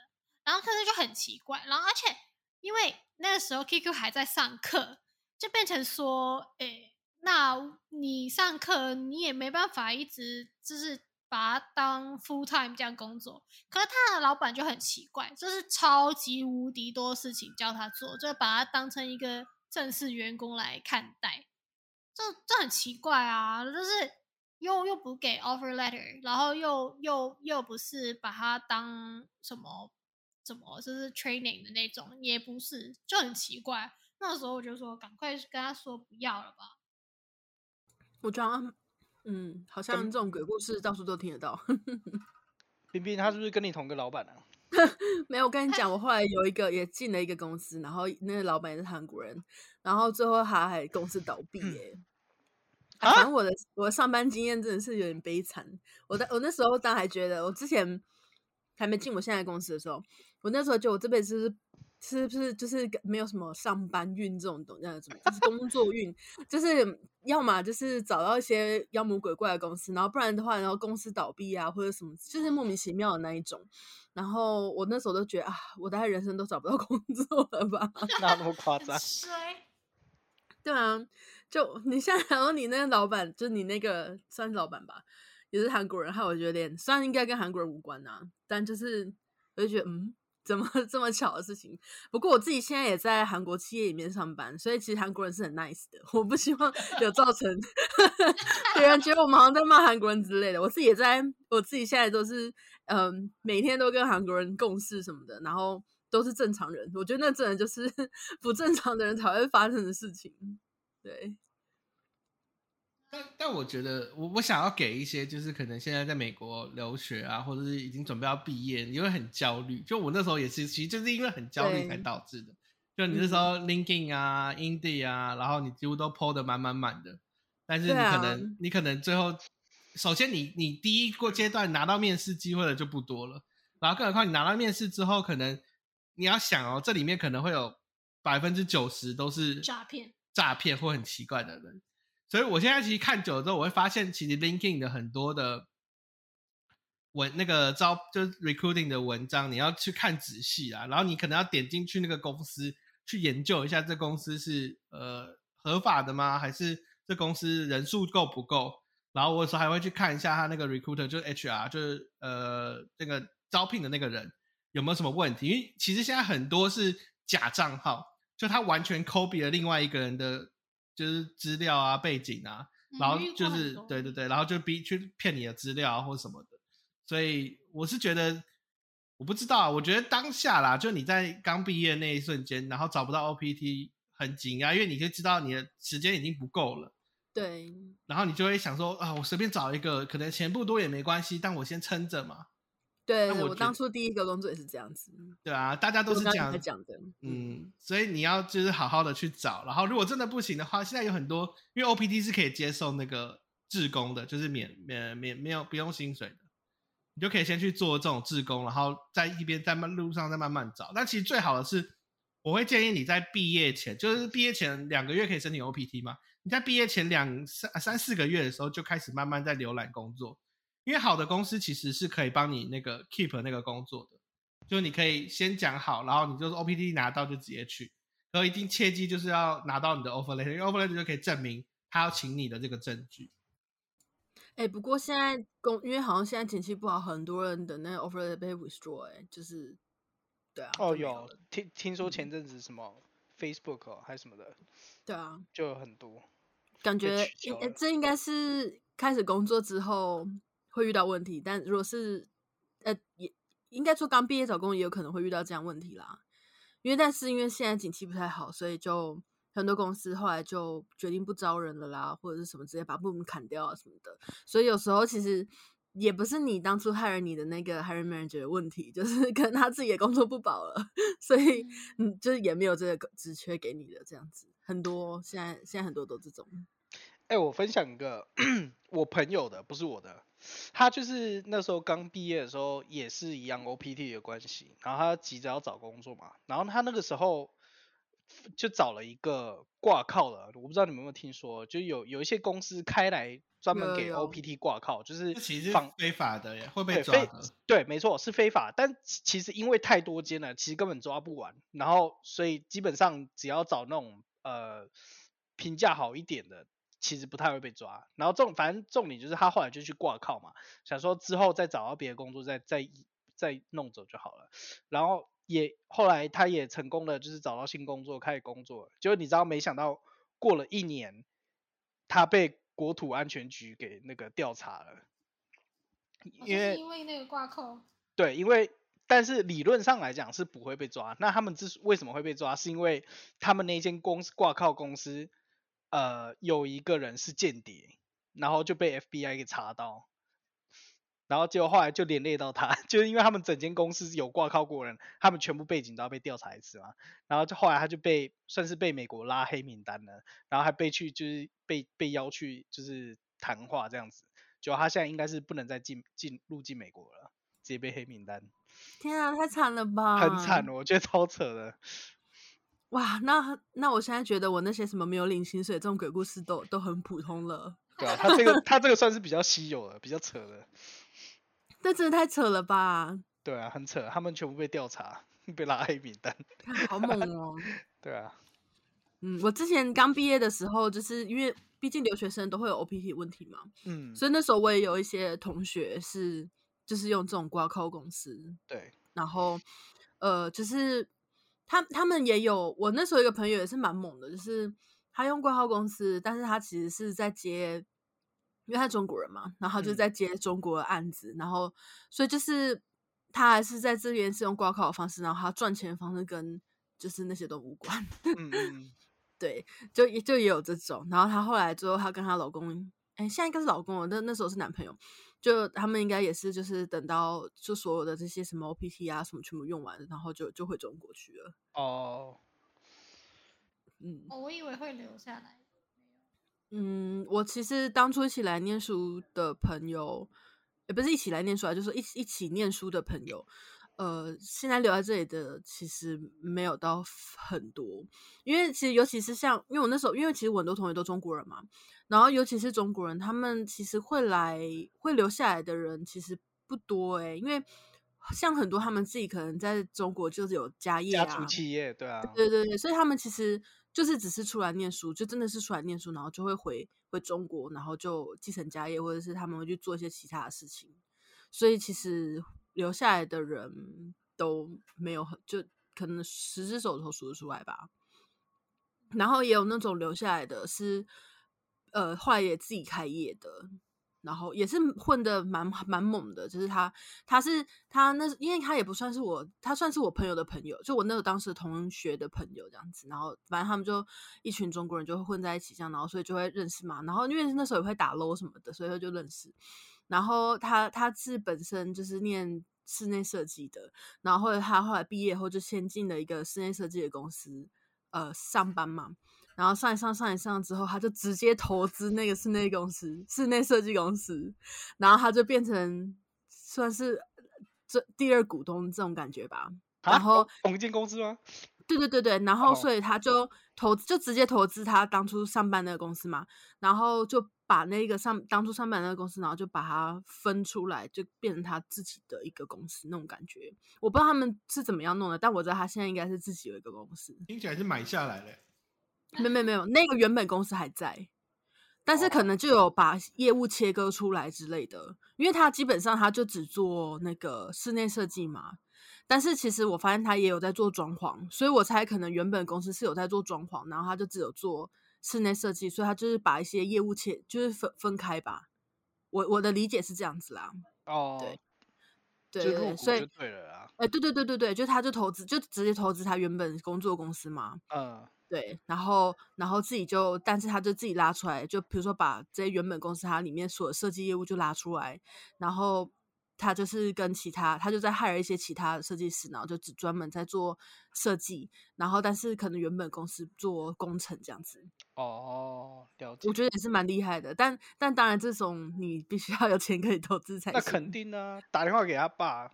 然后可是就很奇怪，然后而且因为那个时候 QQ 还在上课。就变成说，诶，那你上课你也没办法一直就是把它当 full time 这样工作。可是他的老板就很奇怪，就是超级无敌多事情叫他做，就把他当成一个正式员工来看待，这这很奇怪啊！就是又又不给 offer letter，然后又又又不是把他当什么什么就是 training 的那种，也不是，就很奇怪。那时候我就说，赶快跟他说不要了吧。我觉得，嗯，好像这种鬼故事到处都听得到。冰冰，他是不是跟你同个老板啊？没有，我跟你讲，我后来有一个也进了一个公司，然后那个老板也是韩国人，然后最后他还公司倒闭耶。啊反正我的我的上班经验真的是有点悲惨。我的我那时候当然还觉得，我之前还没进我现在公司的时候，我那时候就我这辈子是是不是就是没有什么上班运这种东西，怎么就是工作运，就是要么就是找到一些妖魔鬼怪的公司，然后不然的话，然后公司倒闭啊或者什么，就是莫名其妙的那一种。然后我那时候都觉得啊，我大概人生都找不到 工作了吧？哪有那么夸张？衰，对啊，就你像然后你那个老板，就是你那个算是老板吧，也是韩国人，害我觉得有点虽然应该跟韩国人无关啊，但就是我就觉得嗯，怎么 这么巧的事情？不过我自己现在也在韩国企业里面上班，所以其实韩国人是很 nice 的，我不希望有造成 别人觉得我们好像在骂韩国人之类的。我自己也在，我自己现在都是嗯、每天都跟韩国人共事什么的，然后都是正常人。我觉得那真的就是 不正常的人才会发生的事情。对，但但我觉得，我我想要给一些，就是可能现在在美国留学啊，或者是已经准备要毕业，你会很焦虑。就我那时候也是，其实就是因为很焦虑才导致的。就你那时候 LinkedIn 啊、Indeed 啊，然后你几乎都 PO 的满满满的，但是你可能、你可能最后，首先你你第一个阶段拿到面试机会的就不多了，然后更何况你拿到面试之后，可能你要想哦，这里面可能会有百分之九十都是诈骗诈骗或很奇怪的人。所以我现在其实看久了之后，我会发现，其实 LinkedIn 的很多的文那个招就是 recruiting 的文章，你要去看仔细啊，然后你可能要点进去那个公司去研究一下，这公司是呃合法的吗？还是这公司人数够不够？然后我有时候还会去看一下他那个 recruiter，就是 HR，就是呃那个招聘的那个人有没有什么问题？因为其实现在很多是假账号，就他完全 copy 了另外一个人的，就是资料啊、背景啊，然后就是对对对，然后就逼去骗你的资料啊或什么的。所以我是觉得，我不知道啊，我觉得当下啦，就你在刚毕业那一瞬间，然后找不到 OPT 很紧啊，因为你就知道你的时间已经不够了。对，然后你就会想说啊，我随便找一个，可能钱不多也没关系，但我先撑着嘛，对我我当初第一个工作也是这样子，对啊，大家都是这样讲的，嗯，所以你要就是好好的去找，然后如果真的不行的话，现在有很多，因为 OPT 是可以接受那个志工的，就是免免免没有不用薪水的，你就可以先去做这种志工，然后在一边在慢路上再慢慢找。但其实最好的是，我会建议你在毕业前，就是毕业前两个月可以申请 OPT 嘛，你在毕业前两三三四个月的时候就开始慢慢在浏览工作，因为好的公司其实是可以帮你那个 keep 那个工作的。就你可以先讲好，然后你就是 OPT 拿到就直接去，然后一定切记就是要拿到你的 offer letter，因为 offer letter 就可以证明他要请你的这个证据。哎、不过现在公，因为好像现在景气不好，很多人的那个 offer 被 withdraw，哎、就是，对啊，哦，有听听说前阵子什么 Facebook 哦还是什么的，对啊，就有很多。感觉取消了应呃这应该是开始工作之后会遇到问题，但如果是呃也应该说刚毕业找工也有可能会遇到这样问题啦。因为但是因为现在景气不太好，所以就很多公司后来就决定不招人了啦，或者是什么直接把部门砍掉啊什么的。所以有时候其实也不是你当初 hire 你的那个 hiring manager 的问题，就是可能他自己的工作不保了，所以嗯，就是也没有这个职缺给你的这样子。很多现在现在很多都这种。哎、我分享一个 我朋友的，不是我的。他就是那时候刚毕业的时候，也是一样 OPT 的关系，然后他急着要找工作嘛，然后他那个时候就找了一个挂靠的，我不知道你们有没有听说，就有有一些公司开来专门给 OPT 挂靠，就是其实非法的耶，会被抓的。对，没错，是非法。但其其实因为太多间了，其实根本抓不完。然后，所以基本上只要找那种呃评价好一点的，其实不太会被抓。然后重反正重点就是他后来就去挂靠嘛，想说之后再找到别的工作再再再弄走就好了。然后也后来他也成功的就是找到新工作开始工作了，结果你知道没想到过了一年，他被国土安全局给那个调查了。哦因为就是因为那个挂扣，对，因为但是理论上来讲是不会被抓。那他们之所为什么会被抓，是因为他们那间公司挂靠公司，呃，有一个人是间谍，然后就被 FBI 给查到，然后结果后来就连累到他，就是因为他们整间公司有挂靠过人，他们全部背景都要被调查一次嘛。然后就后来他就被算是被美国拉黑名单了，然后还被去就是被被邀去就是谈话这样子。就他现在应该是不能再进进入境美国了，直接被黑名单。天啊，太惨了吧！很惨，我觉得超扯的。哇，那那我现在觉得我那些什么没有领薪水这种鬼故事都都很普通了。对啊，他这个他这个算是比较稀有的，比较扯的。这真的太扯了吧？对啊，很扯，他们全部被调查，被拉黑名单。好猛哦！对啊，嗯，我之前刚毕业的时候，就是因为毕竟留学生都会有 OPT 问题嘛，嗯，所以那时候我也有一些同学是就是用这种挂靠公司。对，然后呃，就是他他们也有，我那时候一个朋友也是蛮猛的，就是他用挂号公司，但是他其实是在接。因为他中国人嘛，然后就在接中国的案子，然后所以就是他还是在这边是用挂靠的方式，然后他赚钱的方式跟就是那些都无关。嗯对，就就也有这种。然后他后来之后，他跟她老公，哎，现在应该是老公了，那那时候是男朋友。就他们应该也是，就是等到就所有的这些什么 OPT 啊什么全部用完，然后就就回中国去了。哦，嗯，我以为会留下来。嗯，我其实当初一起来念书的朋友，也不是一起来念书啊，就是一一起念书的朋友，呃，现在留在这里的其实没有到很多，因为其实尤其是像，因为我那时候，因为其实很多同学都中国人嘛，然后尤其是中国人，他们其实会来会留下来的人其实不多诶，因为像很多他们自己可能在中国就是有家业啊，家族企业，对啊，对对对，所以他们其实。就是只是出来念书，就真的是出来念书，然后就会回回中国，然后就继承家业，或者是他们会去做一些其他的事情。所以其实留下来的人都没有很，就可能十只手头数得出来吧。然后也有那种留下来的是，呃，后来也自己开业的。然后也是混的蛮蛮猛的，就是他，他是他那，因为他也不算是我，他算是我朋友的朋友，就我那个当时同学的朋友这样子。然后反正他们就一群中国人就会混在一起这样，然后所以就会认识嘛。然后因为那时候也会打 LO 什么的，所以就认识。然后他他是本身就是念室内设计的，然后他后来毕业后就先进了一个室内设计的公司，呃，上班嘛。然后上一上上一上之后，他就直接投资那个室内公司、室内设计公司，然后他就变成算是这第二股东这种感觉吧。然后同一间公司吗？对对对对。然后所以他就投就直接投资他当初上班那个公司嘛，然后就把那个上当初上班那个公司，然后就把它分出来，就变成他自己的一个公司那种感觉。我不知道他们是怎么样弄的，但我知道他现在应该是自己有一个公司。听起来是买下来了。没没没有，那个原本公司还在，但是可能就有把业务切割出来之类的，因为他基本上他就只做那个室内设计嘛。但是其实我发现他也有在做装潢，所以我猜可能原本公司是有在做装潢，然后他就只有做室内设计，所以他就是把一些业务切就是分分开吧。我我的理解是这样子啦。哦，对，对对，所以对了啊。哎，对对对对对，就他就投资，就直接投资他原本工作公司嘛。嗯。对，然后，然后自己就，但是他就自己拉出来，就比如说把这些原本公司它里面所有设计业务就拉出来，然后他就是跟其他，他就在害了一些其他的设计师，然后就只专门在做设计，然后但是可能原本公司做工程这样子。哦，了解。我觉得也是蛮厉害的，但但当然这种你必须要有钱可以投资才行。那肯定啊，打电话给他爸，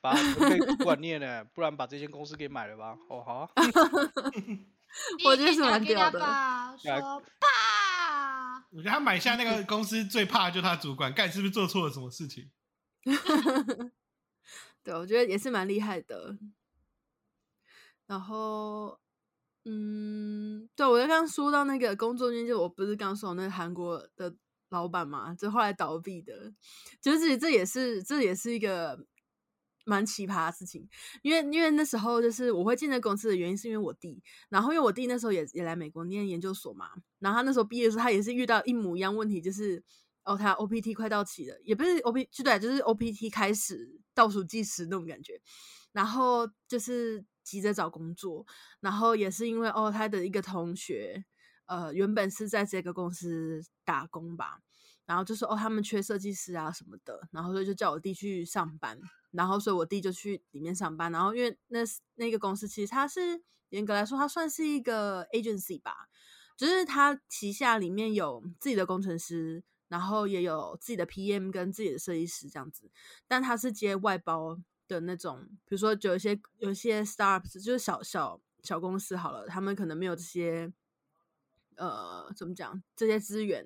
把可以管念呢，不然把这间公司给买了吧。哦，好啊。我觉得是蛮屌的。说爸，我觉得他买下那个 公司最怕就他主管，干是不是做错了什么事情？对，我觉得也是蛮厉害的。然后，嗯，对我刚刚说到那个工作间，就我不是刚说那个韩国的老板嘛，就后来倒闭的，就是这也是这也是一个。蛮奇葩的事情，因为因为那时候就是我会进那公司的原因，是因为我弟，然后因为我弟那时候也也来美国念研究所嘛，然后他那时候毕业的时候，他也是遇到一模一样问题，就是哦，他 OPT 快到期了，也不是 OPT，就对，就是 OPT 开始倒数计时那种感觉，然后就是急着找工作，然后也是因为哦，他的一个同学，呃，原本是在这个公司打工吧。然后就说哦，他们缺设计师啊什么的，然后所以就叫我弟去上班，然后所以我弟就去里面上班，然后因为那那个公司其实它是严格来说它算是一个 agency 吧，就是它旗下里面有自己的工程师，然后也有自己的 PM 跟自己的设计师这样子，但它是接外包的那种，比如说有一些有一些 startups 就是小小小公司好了，他们可能没有这些。呃，怎么讲？这些资源，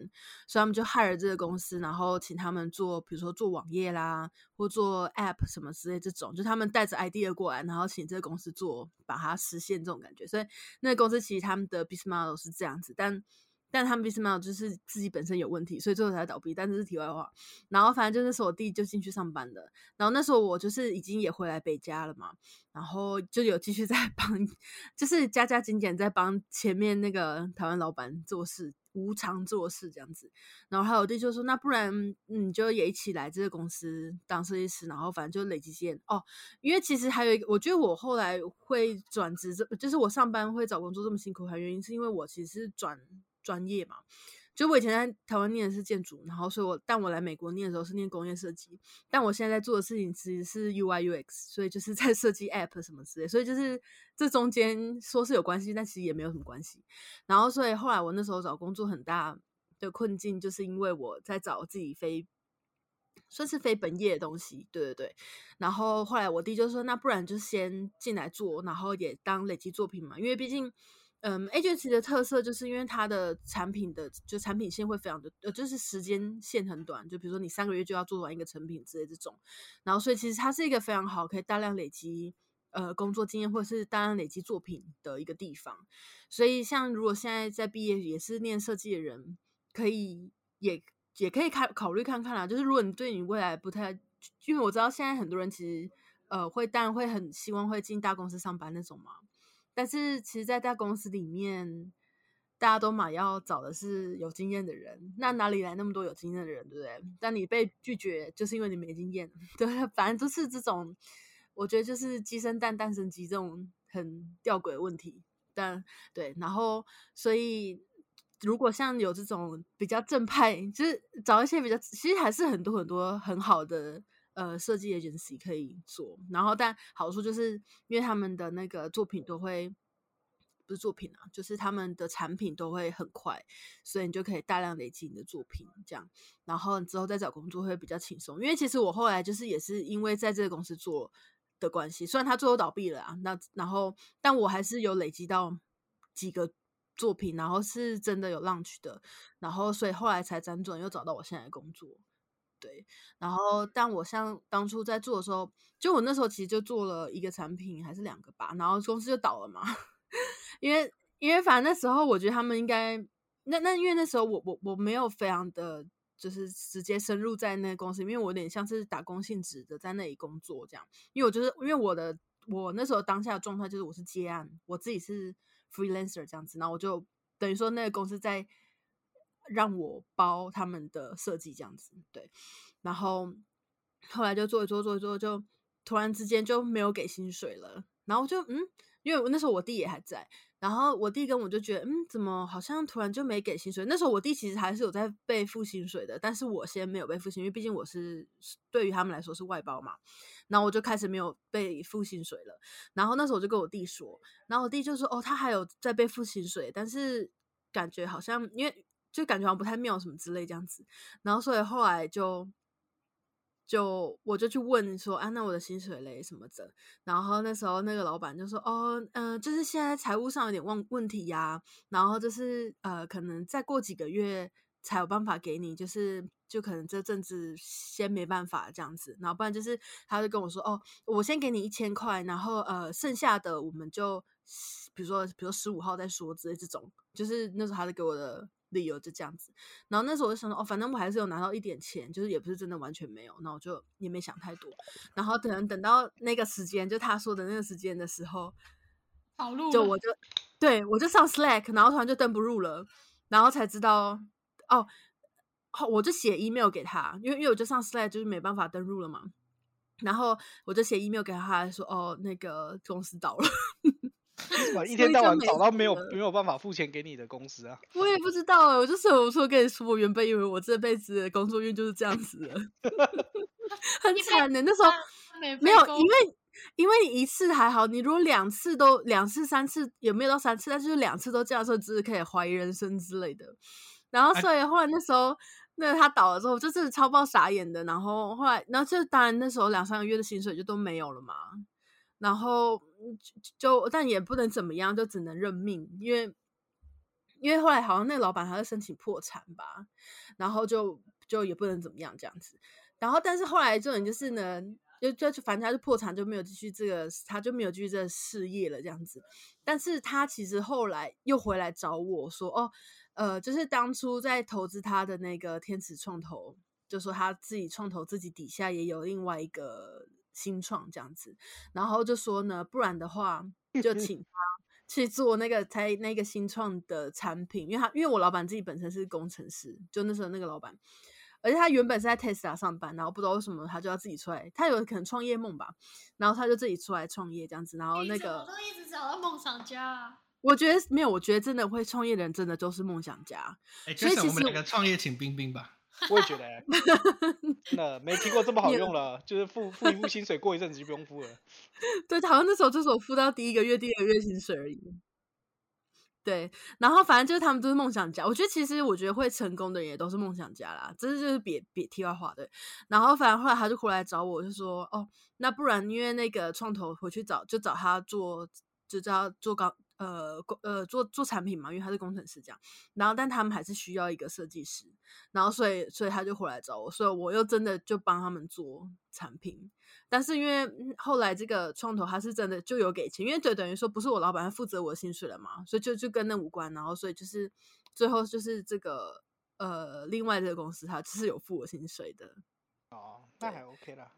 所以他们就 hire 这个公司，然后请他们做，比如说做网页啦，或做 app 什么之类这种，就他们带着 idea 过来，然后请这个公司做，把它实现这种感觉。所以那个公司其实他们的 business model 是这样子，但。但他们 business model 就是自己本身有问题，所以最后才倒闭。但这是题外话。然后反正就那时候我弟就进去上班的。然后那时候我就是已经也回来北家了嘛。然后就有继续在 帮，就是加加减减在帮前面那个台湾老板做事，无偿做事这样子。然后还有我弟就说：“那不然你就也一起来这个公司当设计师，然后反正就累积经验哦。”因为其实还有一个，我觉得我后来会转职，这就是我上班会找工作这么辛苦，还原因是因为我其实转。专业嘛，就我以前在台湾念的是建筑，然后所以我但我来美国念的时候是念工业设计，但我现在在做的事情其实是 UI UX，所以就是在设计 App 什么之类，所以就是这中间说是有关系，但其实也没有什么关系。然后所以后来我那时候找工作很大的困境，就是因为我在找自己非算是非本业的东西，对对对。然后后来我弟就说，那不然就先进来做，然后也当累积作品嘛，因为毕竟。嗯，agency 的特色就是因为它的产品的就产品线会非常的呃，就是时间线很短，就比如说你三个月就要做完一个成品之类这种，然后所以其实它是一个非常好可以大量累积呃工作经验或者是大量累积作品的一个地方。所以像如果现在在毕业也是念设计的人，可以也也可以看考虑看看啦。就是如果你对你未来不太，因为我知道现在很多人其实呃会当然会很希望会进大公司上班那种嘛。但是其实，在大公司里面，大家都嘛要找的是有经验的人，那哪里来那么多有经验的人，对不对？但你被拒绝，就是因为你没经验，对，反正都是这种，我觉得就是鸡生蛋，蛋生鸡这种很吊诡的问题。但对，然后所以如果像有这种比较正派，就是找一些比较，其实还是很多很多很好的。呃，设计 agency 可以做，然后但好处就是因为他们的那个作品都会不是作品啊，就是他们的产品都会很快，所以你就可以大量累积你的作品，这样，然后之后再找工作会比较轻松。因为其实我后来就是也是因为在这个公司做的关系，虽然他最后倒闭了啊，那然后但我还是有累积到几个作品，然后是真的有 launch 的，然后所以后来才辗转又找到我现在的工作。对，然后但我像当初在做的时候，就我那时候其实就做了一个产品还是两个吧，然后公司就倒了嘛。因为因为反正那时候我觉得他们应该，那那因为那时候我我我没有非常的就是直接深入在那个公司，因为我有点像是打工性质的在那里工作这样。因为我就是因为我的我那时候当下的状态就是我是接案，我自己是 freelancer 这样子，然后我就等于说那个公司在。让我包他们的设计这样子，对，然后后来就做一做做一做，就突然之间就没有给薪水了，然后就嗯，因为那时候我弟也还在，然后我弟跟我就觉得，嗯，怎么好像突然就没给薪水？那时候我弟其实还是有在被付薪水的，但是我先没有被付薪，因为毕竟我是对于他们来说是外包嘛，然后我就开始没有被付薪水了，然后那时候我就跟我弟说，然后我弟就说，哦，他还有在被付薪水，但是感觉好像因为。就感觉好像不太妙什么之类这样子，然后所以后来就就我就去问说啊，那我的薪水嘞什么的，然后那时候那个老板就说哦，嗯，就是现在财务上有点问问题呀，然后就是呃，可能再过几个月才有办法给你，就是就可能这阵子先没办法这样子，然后不然就是他就跟我说哦，我先给你一千块，然后呃，剩下的我们就比如说比如说十五号再说之类这种，就是那时候他就给我的。理由就这样子，然后那时候我就想说，哦，反正我还是有拿到一点钱，就是也不是真的完全没有，那我就也没想太多。然后等等到那个时间，就他说的那个时间的时候，跑路，就我就对我就上 Slack，然后突然就登不入了，然后才知道哦，我就写 email 给他，因为因为我就上 Slack 就是没办法登录了嘛，然后我就写 email 给他说，哦，那个公司倒了。一天到晚找到没有没有办法付钱给你的公司啊？我也不知道哎，我就是我说跟你说，我原本以为我这辈子的工作运就是这样子的，很惨的。那时候没有，因为因为你一次还好，你如果两次都两次三次也没有到三次，但是两次都这样说，只是可以怀疑人生之类的。然后所以后来那时候。那他倒了之后，就是超爆傻眼的。然后后来，然后就当然那时候两三个月的薪水就都没有了嘛。然后就但也不能怎么样，就只能认命。因为因为后来好像那老板还是申请破产吧，然后就就也不能怎么样这样子。然后但是后来这种就是呢，就就反正他就破产，就没有继续这个，他就没有继续这个事业了这样子。但是他其实后来又回来找我说：“哦。”呃，就是当初在投资他的那个天使创投，就说他自己创投自己底下也有另外一个新创这样子，然后就说呢，不然的话就请他去做那个才那个新创的产品，因为他因为我老板自己本身是工程师，就那时候那个老板，而且他原本是在 Tesla 上班，然后不知道为什么他就要自己出来，他有可能创业梦吧，然后他就自己出来创业这样子，然后那个都一直找到梦想家。啊我觉得没有，我觉得真的会创业的人，真的都是梦想家。所以其实我们两个创业，请冰冰吧。我也觉得，真的没听过这么好用了，就是付付一付薪水，过一阵子就不用付了。对，好像那时候就是我付到第一个月、第二个月薪水而已。对，然后反正就是他们都是梦想家。我觉得其实我觉得会成功的人也都是梦想家啦，这是就是别别题外话的。然后反正后来他就回来找我，就说：“哦，那不然因为那个创投回去找，就找他做，就叫做高。”呃，工呃做做产品嘛，因为他是工程师这样，然后但他们还是需要一个设计师，然后所以所以他就回来找我，所以我又真的就帮他们做产品，但是因为后来这个创投他是真的就有给钱，因为就等于说不是我老板负责我的薪水了嘛，所以就就跟那无关，然后所以就是最后就是这个呃另外这个公司他是有付我薪水的，哦，那还 OK 啦。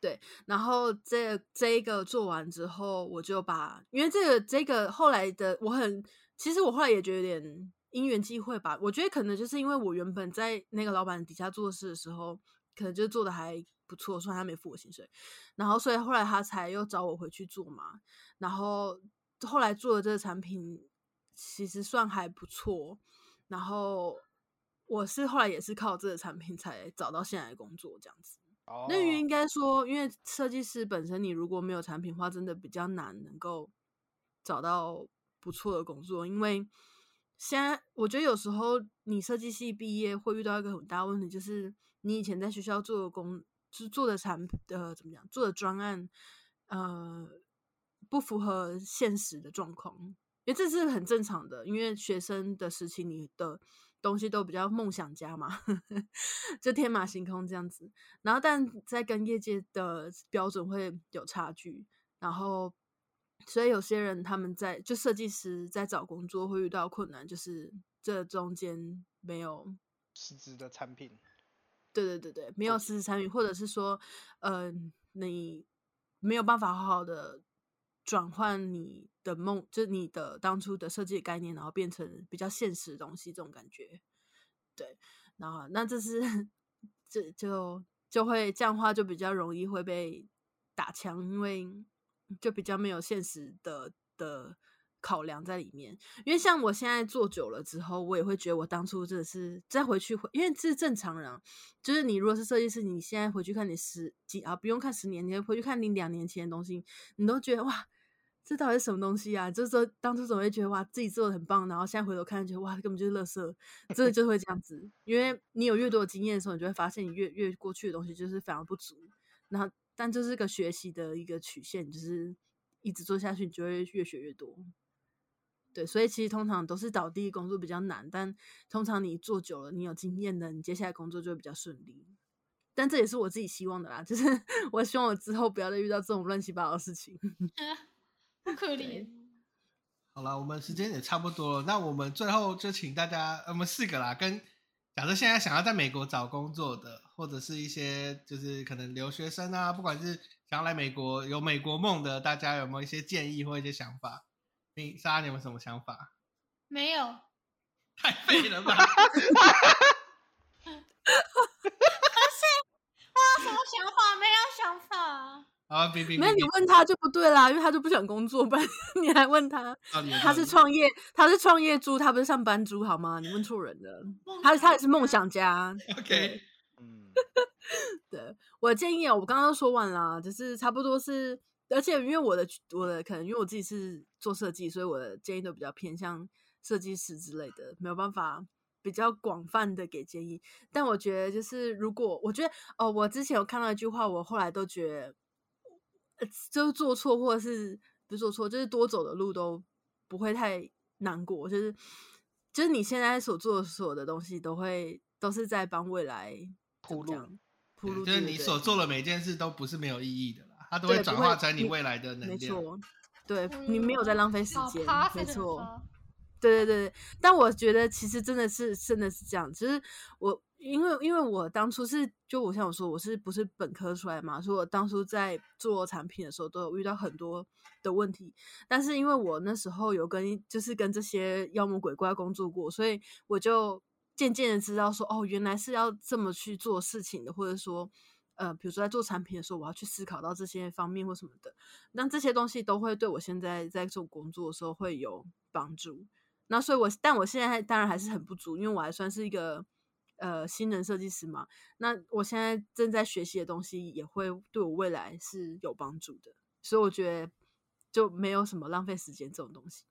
对，然后这这一个做完之后，我就把，因为这个这个后来的我很，其实我后来也觉得有点因缘际会吧。我觉得可能就是因为我原本在那个老板底下做事的时候，可能就做的还不错，虽然他没付我薪水，然后所以后来他才又找我回去做嘛。然后后来做的这个产品其实算还不错，然后我是后来也是靠这个产品才找到现在的工作这样子。那应该说，因为设计师本身，你如果没有产品化，真的比较难能够找到不错的工作。因为现在我觉得有时候你设计系毕业会遇到一个很大问题，就是你以前在学校做的工，就是做的产呃怎么讲，做的专案呃不符合现实的状况，因为这是很正常的。因为学生的时期，你的东西都比较梦想家嘛，就天马行空这样子。然后，但在跟业界的标准会有差距。然后，所以有些人他们在就设计师在找工作会遇到困难，就是这中间没有实质的产品。对对对对，没有实质产品，或者是说，呃，你没有办法好好的。转换你的梦，就是你的当初的设计概念，然后变成比较现实的东西，这种感觉，对，然后那这是这就就会这样话，就比较容易会被打枪，因为就比较没有现实的的考量在里面。因为像我现在做久了之后，我也会觉得我当初真的是再回去，因为这是正常人，就是你如果是设计师，你现在回去看你十几啊，不用看十年，你回去看你两年前的东西，你都觉得哇。这到底是什么东西啊？就是说，当初总会觉得哇，自己做的很棒，然后现在回头看，觉得哇，根本就是垃圾，真的就会这样子。因为你有越多的经验的时候，你就会发现你越越过去的东西就是非常不足。然后，但这是个学习的一个曲线，就是一直做下去，你就会越学越多。对，所以其实通常都是倒地工作比较难，但通常你做久了，你有经验的，你接下来工作就会比较顺利。但这也是我自己希望的啦，就是 我希望我之后不要再遇到这种乱七八糟的事情。可怜。好了，我们时间也差不多了，那我们最后就请大家，我们四个啦，跟假设现在想要在美国找工作的，或者是一些就是可能留学生啊，不管是想要来美国有美国梦的，大家有没有一些建议或一些想法？你莎，你有什么想法？没有。太废了吧！可是我有什么想法？没有想法。啊，别别，没有你问他就不对啦，因为他就不想工作，不然 你还问他，他是创业，他是创业猪，他不是上班猪好吗？你问错人了，他他也是梦想家。OK，嗯，对我的建议啊，我刚刚都说完啦，就是差不多是，而且因为我的我的可能因为我自己是做设计，所以我的建议都比较偏向设计师之类的，没有办法比较广泛的给建议。但我觉得就是如果我觉得哦，我之前有看到一句话，我后来都觉得，呃，就是做错或者是不是做错，就是多走的路都不会太难过，就是就是你现在所做的所有的东西都会都是在帮未来铺路铺路，就是你所做的每件事都不是没有意义的啦，它都会转化成你你未来的能没。错，对你没有在浪费时间没错。哦对对对，但我觉得其实真的是真的是这样，就是我因为因为我当初是就我像我说我是不是本科出来嘛，所以我当初在做产品的时候都有遇到很多的问题，但是因为我那时候有跟就是跟这些妖魔鬼怪工作过，所以我就渐渐的知道说哦，原来是要这么去做事情的，或者说。呃，比如说在做产品的时候，我要去思考到这些方面或什么的，那这些东西都会对我现在在做工作的时候会有帮助。那所以我，但我现在当然还是很不足，因为我还算是一个呃新人设计师嘛。那我现在正在学习的东西，也会对我未来是有帮助的。所以我觉得就没有什么浪费时间这种东西。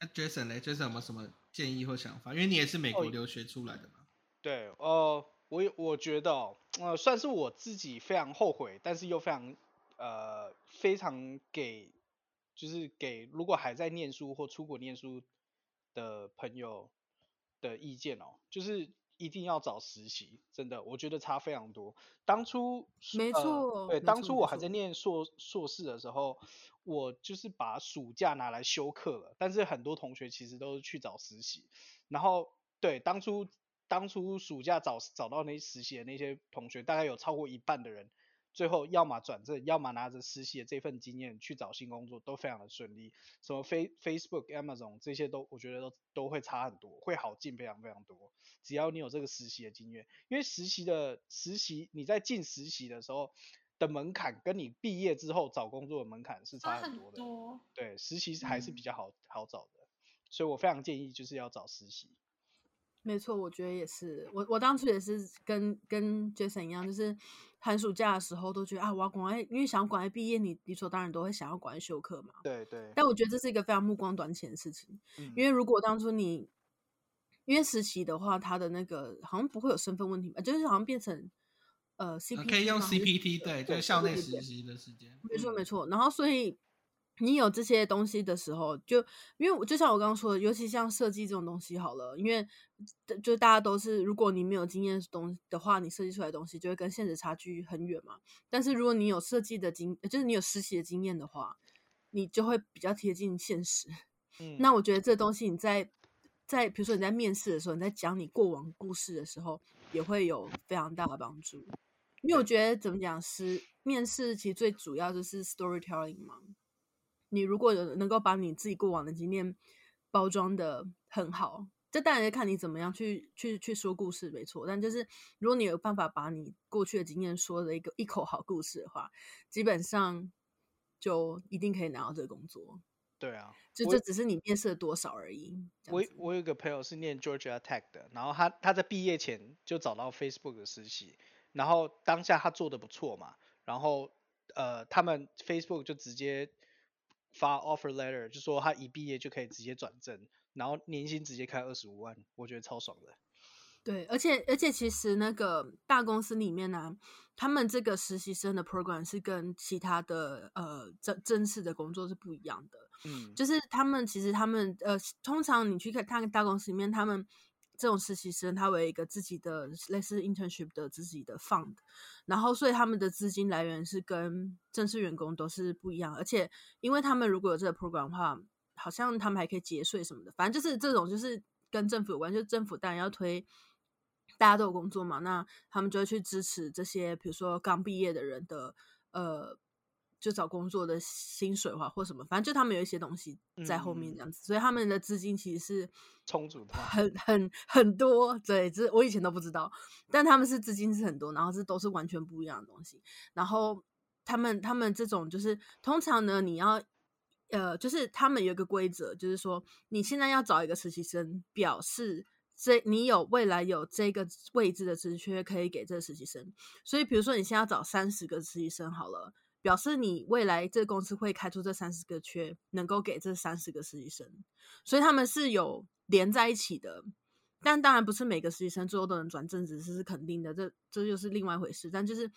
那 Jason 嘞，Jason 有没有什么建议或想法？因为你也是美国哦留学出来的嘛。对，呃，我有我觉得哦，呃，算是我自己非常后悔，但是又非常呃非常给，就是给如果还在念书或出国念书的朋友的意见哦，就是一定要找实习，真的，我觉得差非常多。当初没呃对，错没错没当初我还在念硕硕士的时候，我就是把暑假拿来修课了，但是很多同学其实都是去找实习，然后对当初当初暑假找找到那实习的那些同学，大概有超过一半的人，最后要么转正，要么拿着实习的这份经验去找新工作，都非常的顺利。什么 Face Facebook、Amazon 这些都我觉得都都会差很多，会好进非常非常多。只要你有这个实习的经验，因为实习的实习你在进实习的时候的门槛，跟你毕业之后找工作的门槛是差差很很多的。多。对，实习是还是比嗯较好、好找的，所以我非常建议就是要找实习。没错，我觉得也是。我我当初也是跟跟 Jason 一样，就是寒暑假的时候都觉得啊，我要赶快，因为想要赶快毕业，你理所当然都会想要赶快休课嘛。对对，但我觉得这是一个非常目光短浅的事情，嗯因为如果当初你因为实习的话，他的那个好像不会有身份问题吧，就是好像变成呃呃 CPT 可以用 CPT，对，就是校内实习的时间。没错嗯没错。然后所以你有这些东西的时候，就因为我就像我刚刚说的，尤其像设计这种东西好了，因为就大家都是，如果你没有经验的东的话，你设计出来的东西就会跟现实差距很远嘛。但是如果你有设计的经，就是你有实习的经验的话，你就会比较贴近现实。嗯那我觉得这东西你在在比如说你在面试的时候，你在讲你过往故事的时候，也会有非常大的帮助。因为我觉得怎么讲是面试，其实最主要就是 storytelling 嘛。你如果有能够把你自己过往的经验包装的很好，这当然是看你怎么样去去去说故事，没错。但就是如果你有办法把你过去的经验说的一个一口好故事的话，基本上就一定可以拿到这个工作。对啊，我就这只是你面试了多少而已。我我有个朋友是念 Georgia Tech 的，然后他他在毕业前就找到 Facebook 的实习，然后当下他做的不错嘛，然后呃他们 Facebook 就直接发 offer letter，就说他一毕业就可以直接转正，然后年薪直接开二十五万，我觉得超爽的。对，而且而且其实那个大公司里面呢、他们这个实习生的 program 是跟其他的呃正正式的工作是不一样的。嗯，就是他们其实他们呃，通常你去看看大公司里面，他们这种实习生，他会有一个自己的类似 internship 的自己的 fund，然后所以他们的资金来源是跟正式员工都是不一样，而且因为他们如果有这个 program 的话，好像他们还可以节税什么的，反正就是这种就是跟政府有关，就是政府当然要推。大家都有工作嘛，那他们就会去支持这些，比如说刚毕业的人的呃，就找工作的薪水话或什么，反正就他们有一些东西在后面这样子，所以他们的资金其实是充足的很很很多。对，这我以前都不知道，但他们是资金是很多，然后这都是完全不一样的东西。然后他们他们这种就是通常呢，你要呃，就是他们有一个规则，就是说你现在要找一个实习生，表示这你有未来有这个位置的职缺可以给这个实习生。所以比如说你现在要找三十个实习生好了，表示你未来这个公司会开出这三十个缺，能够给这三十个实习生。所以他们是有连在一起的。但当然不是每个实习生最后都能转正职，这是肯定的，这这就是另外一回事。但就是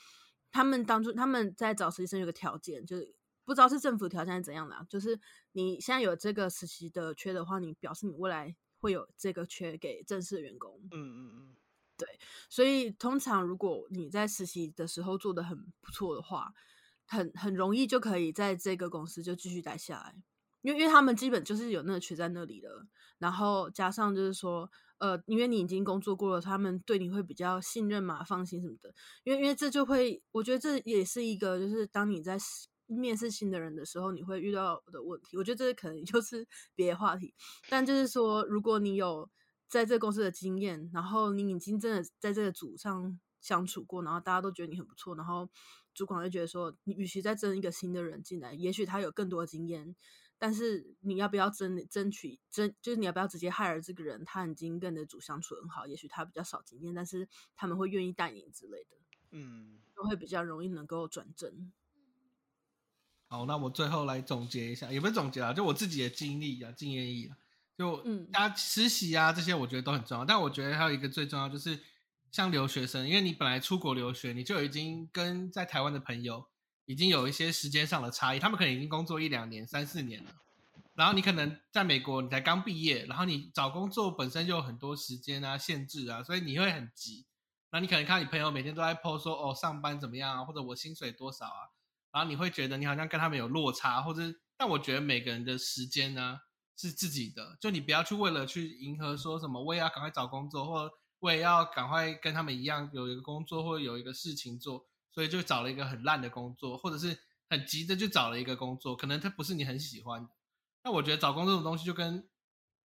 他们当初他们在找实习生有个条件，就是不知道是政府条件是怎样的，就是你现在有这个实习的缺的话，你表示你未来会有这个缺给正式员工。嗯嗯嗯，对。所以通常如果你在实习的时候做的很不错的话，很很容易就可以在这个公司就继续待下来，因为因为他们基本就是有那个缺在那里了，然后加上就是说。呃，因为你已经工作过了，他们对你会比较信任嘛，放心什么的。因为，因为这就会，我觉得这也是一个，就是当你在面试新的人的时候，你会遇到的问题。我觉得这可能 就是别的话题。但就是说，如果你有在这个公司的经验，然后你已经真的在这个组上相处过，然后大家都觉得你很不错，然后主管会觉得说，你与其再争一个新的人进来，也许他有更多的经验。但是你要不要争争取争？就是你要不要直接害了这个人？他已经跟你的主相处很好，也许他比较少经验，但是他们会愿意带你之类的，嗯，都会比较容易能够转正。好，那我最后来总结一下，也不是总结啊，就我自己的经历啊、经验意啊，就嗯，大家实习啊这些，我觉得都很重要。但我觉得还有一个最重要，就是像留学生，因为你本来出国留学，你就已经跟在台湾的朋友。已经有一些时间上的差异，他们可能已经工作一两年、三四年了，然后你可能在美国，你才刚毕业，然后你找工作本身就有很多时间啊、限制啊，所以你会很急。那你可能看你朋友每天都在 post 说哦上班怎么样啊，或者我薪水多少啊，然后你会觉得你好像跟他们有落差，或者但我觉得每个人的时间呢是自己的，就你不要去为了去迎合说什么我也要赶快找工作，或我也要赶快跟他们一样有一个工作或者有一个事情做。所以就找了一个很烂的工作，或者是很急的就找了一个工作，可能它不是你很喜欢。那我觉得找工作这种东西就跟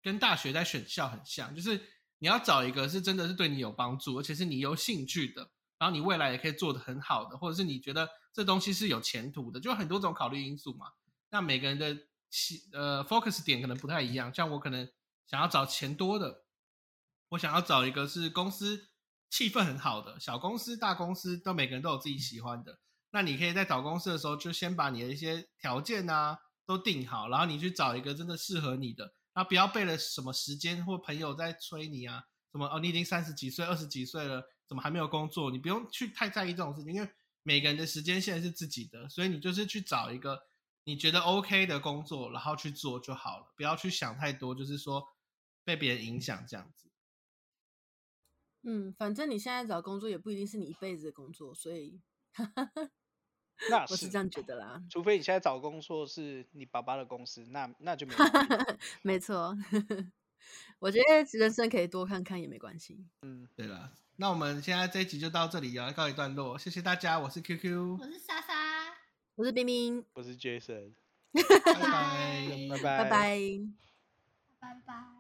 跟大学在选校很像，就是你要找一个是真的是对你有帮助，而且是你有兴趣的，然后你未来也可以做得很好的，或者是你觉得这东西是有前途的，就很多种考虑因素嘛。那每个人的起呃 focus 点可能不太一样，像我可能想要找钱多的，我想要找一个是公司。气氛很好的小公司、大公司都每个人都有自己喜欢的。那你可以在找公司的时候，就先把你的一些条件啊都定好，然后你去找一个真的适合你的。然后不要背了什么时间或朋友在催你啊，什么哦，你已经三十几岁、二十几岁了，怎么还没有工作？你不用去太在意这种事情，因为每个人的时间线是自己的，所以你就是去找一个你觉得 OK 的工作，然后去做就好了，不要去想太多，就是说被别人影响这样子。嗯，反正你现在找工作也不一定是你一辈子的工作，所以，那我是这样觉得啦。除非你现在找工作是你爸爸的公司，那那就没 没错。我觉得人生可以多看看也没关系。嗯，对了，那我们现在这一集就到这里要告一段落，谢谢大家，我是 QQ，我是莎莎，我是冰冰，我是 Jason，拜拜，拜拜，拜拜，拜拜。